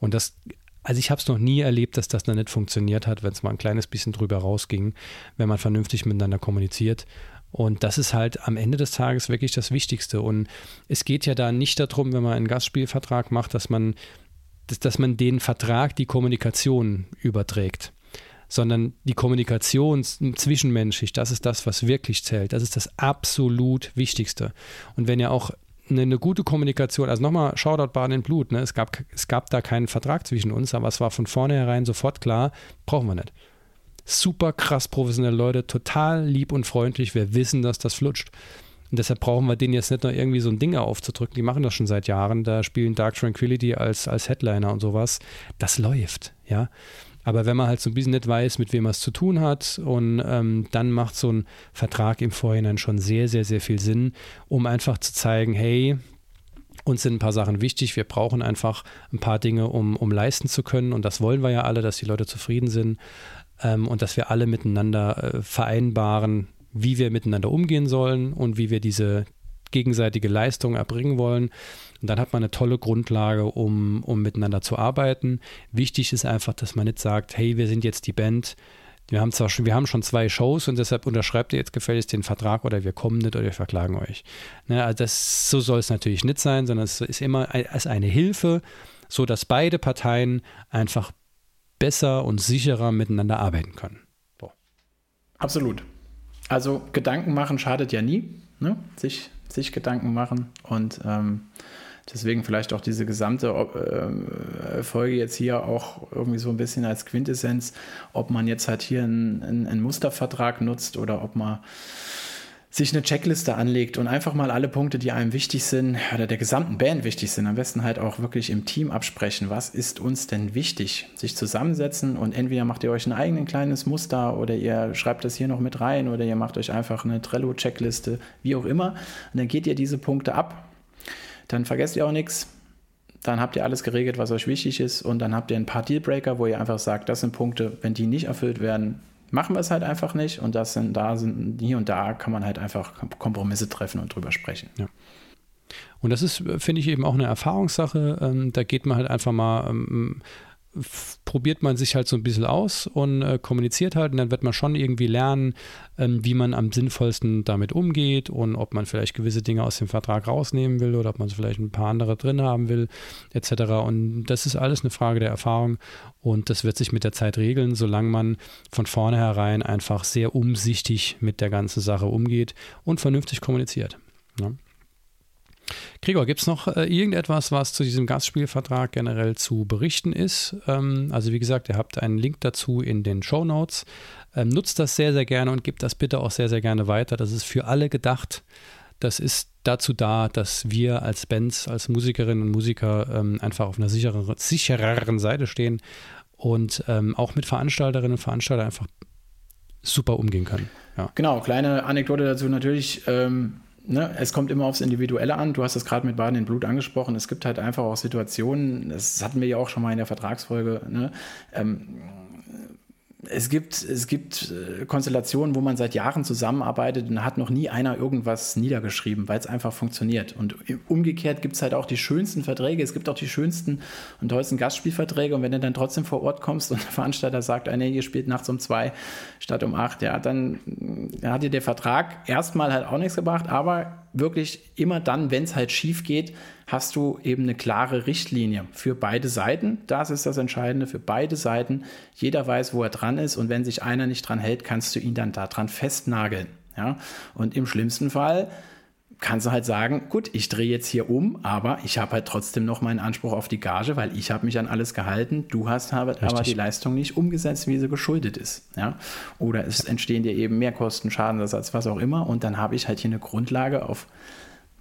Und das also ich habe es noch nie erlebt, dass das dann nicht funktioniert hat, wenn es mal ein kleines bisschen drüber rausging, wenn man vernünftig miteinander kommuniziert. Und das ist halt am Ende des Tages wirklich das Wichtigste. Und es geht ja da nicht darum, wenn man einen Gastspielvertrag macht, dass man, dass, dass man den Vertrag, die Kommunikation überträgt sondern die Kommunikation zwischenmenschlich, das ist das, was wirklich zählt. Das ist das absolut Wichtigste. Und wenn ihr auch eine, eine, gute Kommunikation, also nochmal Shoutout Bahn in Blut, ne? es, gab, es gab da keinen Vertrag zwischen uns, aber es war von vornherein sofort klar, brauchen wir nicht. Super krass professionelle Leute, total lieb und freundlich, wir wissen, dass das flutscht. Und deshalb brauchen wir denen jetzt nicht nur irgendwie so ein Ding aufzudrücken, die machen das schon seit Jahren, da spielen Dark Tranquility als, als Headliner und sowas. Das läuft, ja. Aber wenn man halt so ein bisschen nicht weiß, mit wem man es zu tun hat, und ähm, dann macht so ein Vertrag im Vorhinein schon sehr, sehr, sehr viel Sinn, um einfach zu zeigen, hey, uns sind ein paar Sachen wichtig, wir brauchen einfach ein paar Dinge, um, um leisten zu können. Und das wollen wir ja alle, dass die Leute zufrieden sind ähm, und dass wir alle miteinander äh, vereinbaren, wie wir miteinander umgehen sollen und wie wir diese gegenseitige Leistung erbringen wollen. Und dann hat man eine tolle Grundlage, um, um miteinander zu arbeiten. Wichtig ist einfach, dass man nicht sagt, hey, wir sind jetzt die Band, wir haben zwar schon, wir haben schon zwei Shows und deshalb unterschreibt ihr jetzt gefälligst den Vertrag oder wir kommen nicht oder wir verklagen euch. Ne, also das, so soll es natürlich nicht sein, sondern es ist immer als eine Hilfe, so dass beide Parteien einfach besser und sicherer miteinander arbeiten können. So. Absolut. Also Gedanken machen schadet ja nie, ne? sich, sich Gedanken machen und ähm, Deswegen vielleicht auch diese gesamte äh, Folge jetzt hier auch irgendwie so ein bisschen als Quintessenz, ob man jetzt halt hier einen, einen Mustervertrag nutzt oder ob man sich eine Checkliste anlegt und einfach mal alle Punkte, die einem wichtig sind oder der gesamten Band wichtig sind, am besten halt auch wirklich im Team absprechen. Was ist uns denn wichtig? Sich zusammensetzen und entweder macht ihr euch ein eigenes kleines Muster oder ihr schreibt das hier noch mit rein oder ihr macht euch einfach eine Trello-Checkliste, wie auch immer. Und dann geht ihr diese Punkte ab dann vergesst ihr auch nichts. Dann habt ihr alles geregelt, was euch wichtig ist. Und dann habt ihr ein paar Dealbreaker, wo ihr einfach sagt, das sind Punkte, wenn die nicht erfüllt werden, machen wir es halt einfach nicht. Und das sind da sind hier und da kann man halt einfach Kompromisse treffen und drüber sprechen. Ja. Und das ist, finde ich, eben auch eine Erfahrungssache. Ähm, da geht man halt einfach mal ähm, probiert man sich halt so ein bisschen aus und äh, kommuniziert halt und dann wird man schon irgendwie lernen, ähm, wie man am sinnvollsten damit umgeht und ob man vielleicht gewisse Dinge aus dem Vertrag rausnehmen will oder ob man vielleicht ein paar andere drin haben will, etc. Und das ist alles eine Frage der Erfahrung und das wird sich mit der Zeit regeln, solange man von vornherein einfach sehr umsichtig mit der ganzen Sache umgeht und vernünftig kommuniziert. Ja. Gregor, gibt es noch äh, irgendetwas, was zu diesem Gastspielvertrag generell zu berichten ist? Ähm, also wie gesagt, ihr habt einen Link dazu in den Show Notes. Ähm, nutzt das sehr, sehr gerne und gebt das bitte auch sehr, sehr gerne weiter. Das ist für alle gedacht. Das ist dazu da, dass wir als Bands, als Musikerinnen und Musiker ähm, einfach auf einer sichereren, sichereren Seite stehen und ähm, auch mit Veranstalterinnen und Veranstaltern einfach super umgehen können. Ja. Genau, kleine Anekdote dazu natürlich. Ähm, ne, es kommt immer aufs Individuelle an. Du hast es gerade mit Baden in Blut angesprochen. Es gibt halt einfach auch Situationen, das hatten wir ja auch schon mal in der Vertragsfolge, ne, ähm, es gibt, es gibt äh, Konstellationen, wo man seit Jahren zusammenarbeitet und hat noch nie einer irgendwas niedergeschrieben, weil es einfach funktioniert. Und umgekehrt gibt es halt auch die schönsten Verträge, es gibt auch die schönsten und tollsten Gastspielverträge. Und wenn du dann trotzdem vor Ort kommst und der Veranstalter sagt, ah, nee, ihr spielt nachts um zwei statt um acht, ja, dann hat dir der Vertrag erstmal halt auch nichts gebracht, aber wirklich immer dann, wenn es halt schief geht, hast du eben eine klare Richtlinie für beide Seiten. Das ist das Entscheidende für beide Seiten. Jeder weiß, wo er dran ist und wenn sich einer nicht dran hält, kannst du ihn dann daran festnageln. Ja? Und im schlimmsten Fall kannst du halt sagen, gut, ich drehe jetzt hier um, aber ich habe halt trotzdem noch meinen Anspruch auf die Gage, weil ich habe mich an alles gehalten. Du hast aber die Leistung nicht umgesetzt, wie sie geschuldet ist. Ja? Oder es entstehen dir eben Mehrkosten, Schadenersatz, was auch immer. Und dann habe ich halt hier eine Grundlage, auf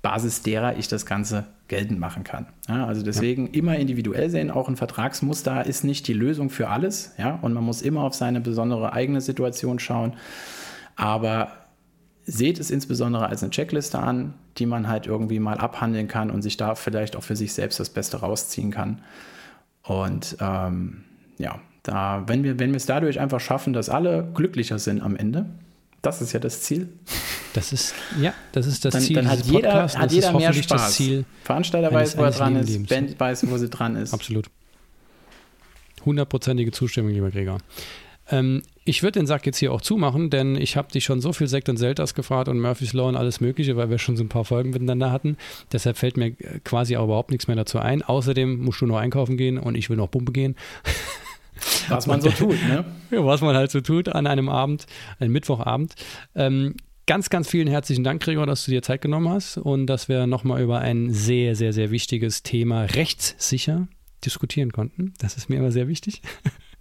Basis derer ich das Ganze geltend machen kann. Ja, also deswegen ja. immer individuell sehen, auch ein Vertragsmuster ist nicht die Lösung für alles. Ja? Und man muss immer auf seine besondere eigene Situation schauen. Aber seht es insbesondere als eine Checkliste an, die man halt irgendwie mal abhandeln kann und sich da vielleicht auch für sich selbst das Beste rausziehen kann. Und ähm, ja, da, wenn wir, wenn wir es dadurch einfach schaffen, dass alle glücklicher sind am Ende, das ist ja das Ziel. Das ist, ja, das ist das dann, Ziel. Dann hat jeder, hat jeder mehr Spaß. Ziel Veranstalter weiß, wo er dran ist, Band weiß, wo sie dran ist. Absolut. Hundertprozentige Zustimmung, lieber Gregor. Ähm, ich würde den Sack jetzt hier auch zumachen, denn ich habe dich schon so viel Sekt und Selters gefragt und Murphy's Law und alles Mögliche, weil wir schon so ein paar Folgen miteinander hatten. Deshalb fällt mir quasi auch überhaupt nichts mehr dazu ein. Außerdem musst du noch einkaufen gehen und ich will noch Pumpe gehen. Was man so tut, ne? Ja, was man halt so tut an einem Abend, einem Mittwochabend. Ähm, ganz, ganz vielen herzlichen Dank, Gregor, dass du dir Zeit genommen hast und dass wir nochmal über ein sehr, sehr, sehr wichtiges Thema rechtssicher diskutieren konnten. Das ist mir immer sehr wichtig.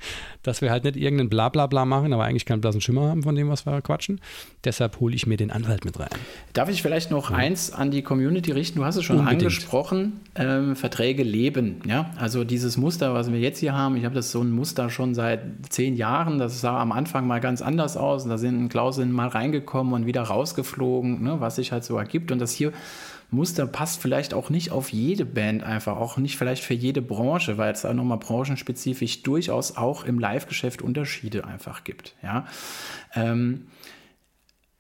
dass wir halt nicht irgendeinen Blablabla machen, aber eigentlich keinen blassen Schimmer haben von dem, was wir quatschen. Deshalb hole ich mir den Anwalt mit rein. Darf ich vielleicht noch ja. eins an die Community richten? Du hast es schon Unbedingt. angesprochen, ähm, Verträge leben. Ja? Also dieses Muster, was wir jetzt hier haben, ich habe das so ein Muster schon seit zehn Jahren, das sah am Anfang mal ganz anders aus. Und da sind Klauseln mal reingekommen und wieder rausgeflogen, ne? was sich halt so ergibt. Und das hier Muster passt vielleicht auch nicht auf jede Band einfach, auch nicht vielleicht für jede Branche, weil es da nochmal branchenspezifisch durchaus auch im Live-Geschäft Unterschiede einfach gibt. Ja. Ähm,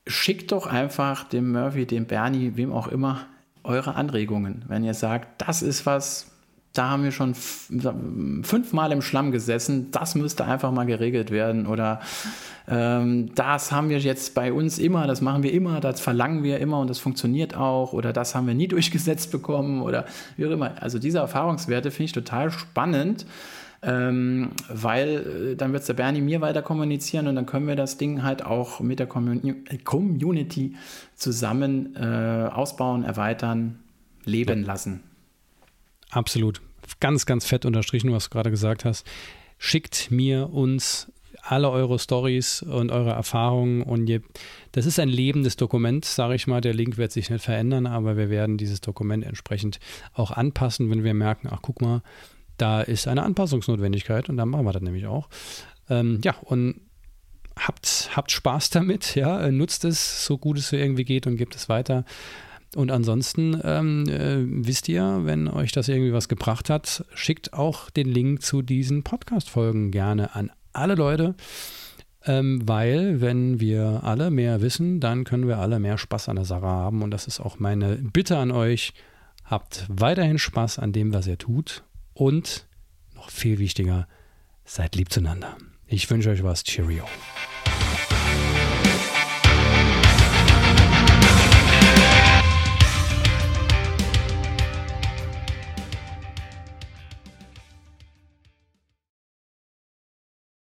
schickt doch einfach dem Murphy, dem Bernie, wem auch immer, eure Anregungen. Wenn ihr sagt, das ist was, da haben wir schon fünfmal im Schlamm gesessen, das müsste einfach mal geregelt werden oder ähm, das haben wir jetzt bei uns immer, das machen wir immer, das verlangen wir immer und das funktioniert auch oder das haben wir nie durchgesetzt bekommen oder wie auch immer. Also diese Erfahrungswerte finde ich total spannend. Ähm, weil äh, dann wird es der Bernie mir weiter kommunizieren und dann können wir das Ding halt auch mit der Community zusammen äh, ausbauen, erweitern, leben lassen. Absolut. Ganz, ganz fett unterstrichen, was du gerade gesagt hast. Schickt mir uns alle eure Stories und eure Erfahrungen und je, das ist ein lebendes Dokument, sage ich mal. Der Link wird sich nicht verändern, aber wir werden dieses Dokument entsprechend auch anpassen, wenn wir merken, ach guck mal, da ist eine Anpassungsnotwendigkeit und dann machen wir das nämlich auch. Ähm, ja, und habt, habt Spaß damit, ja, nutzt es so gut es irgendwie geht und gebt es weiter. Und ansonsten ähm, äh, wisst ihr, wenn euch das irgendwie was gebracht hat, schickt auch den Link zu diesen Podcast-Folgen gerne an alle Leute, ähm, weil wenn wir alle mehr wissen, dann können wir alle mehr Spaß an der Sache haben. Und das ist auch meine Bitte an euch. Habt weiterhin Spaß an dem, was ihr tut. Und noch viel wichtiger, seid lieb zueinander. Ich wünsche euch was. Cheerio.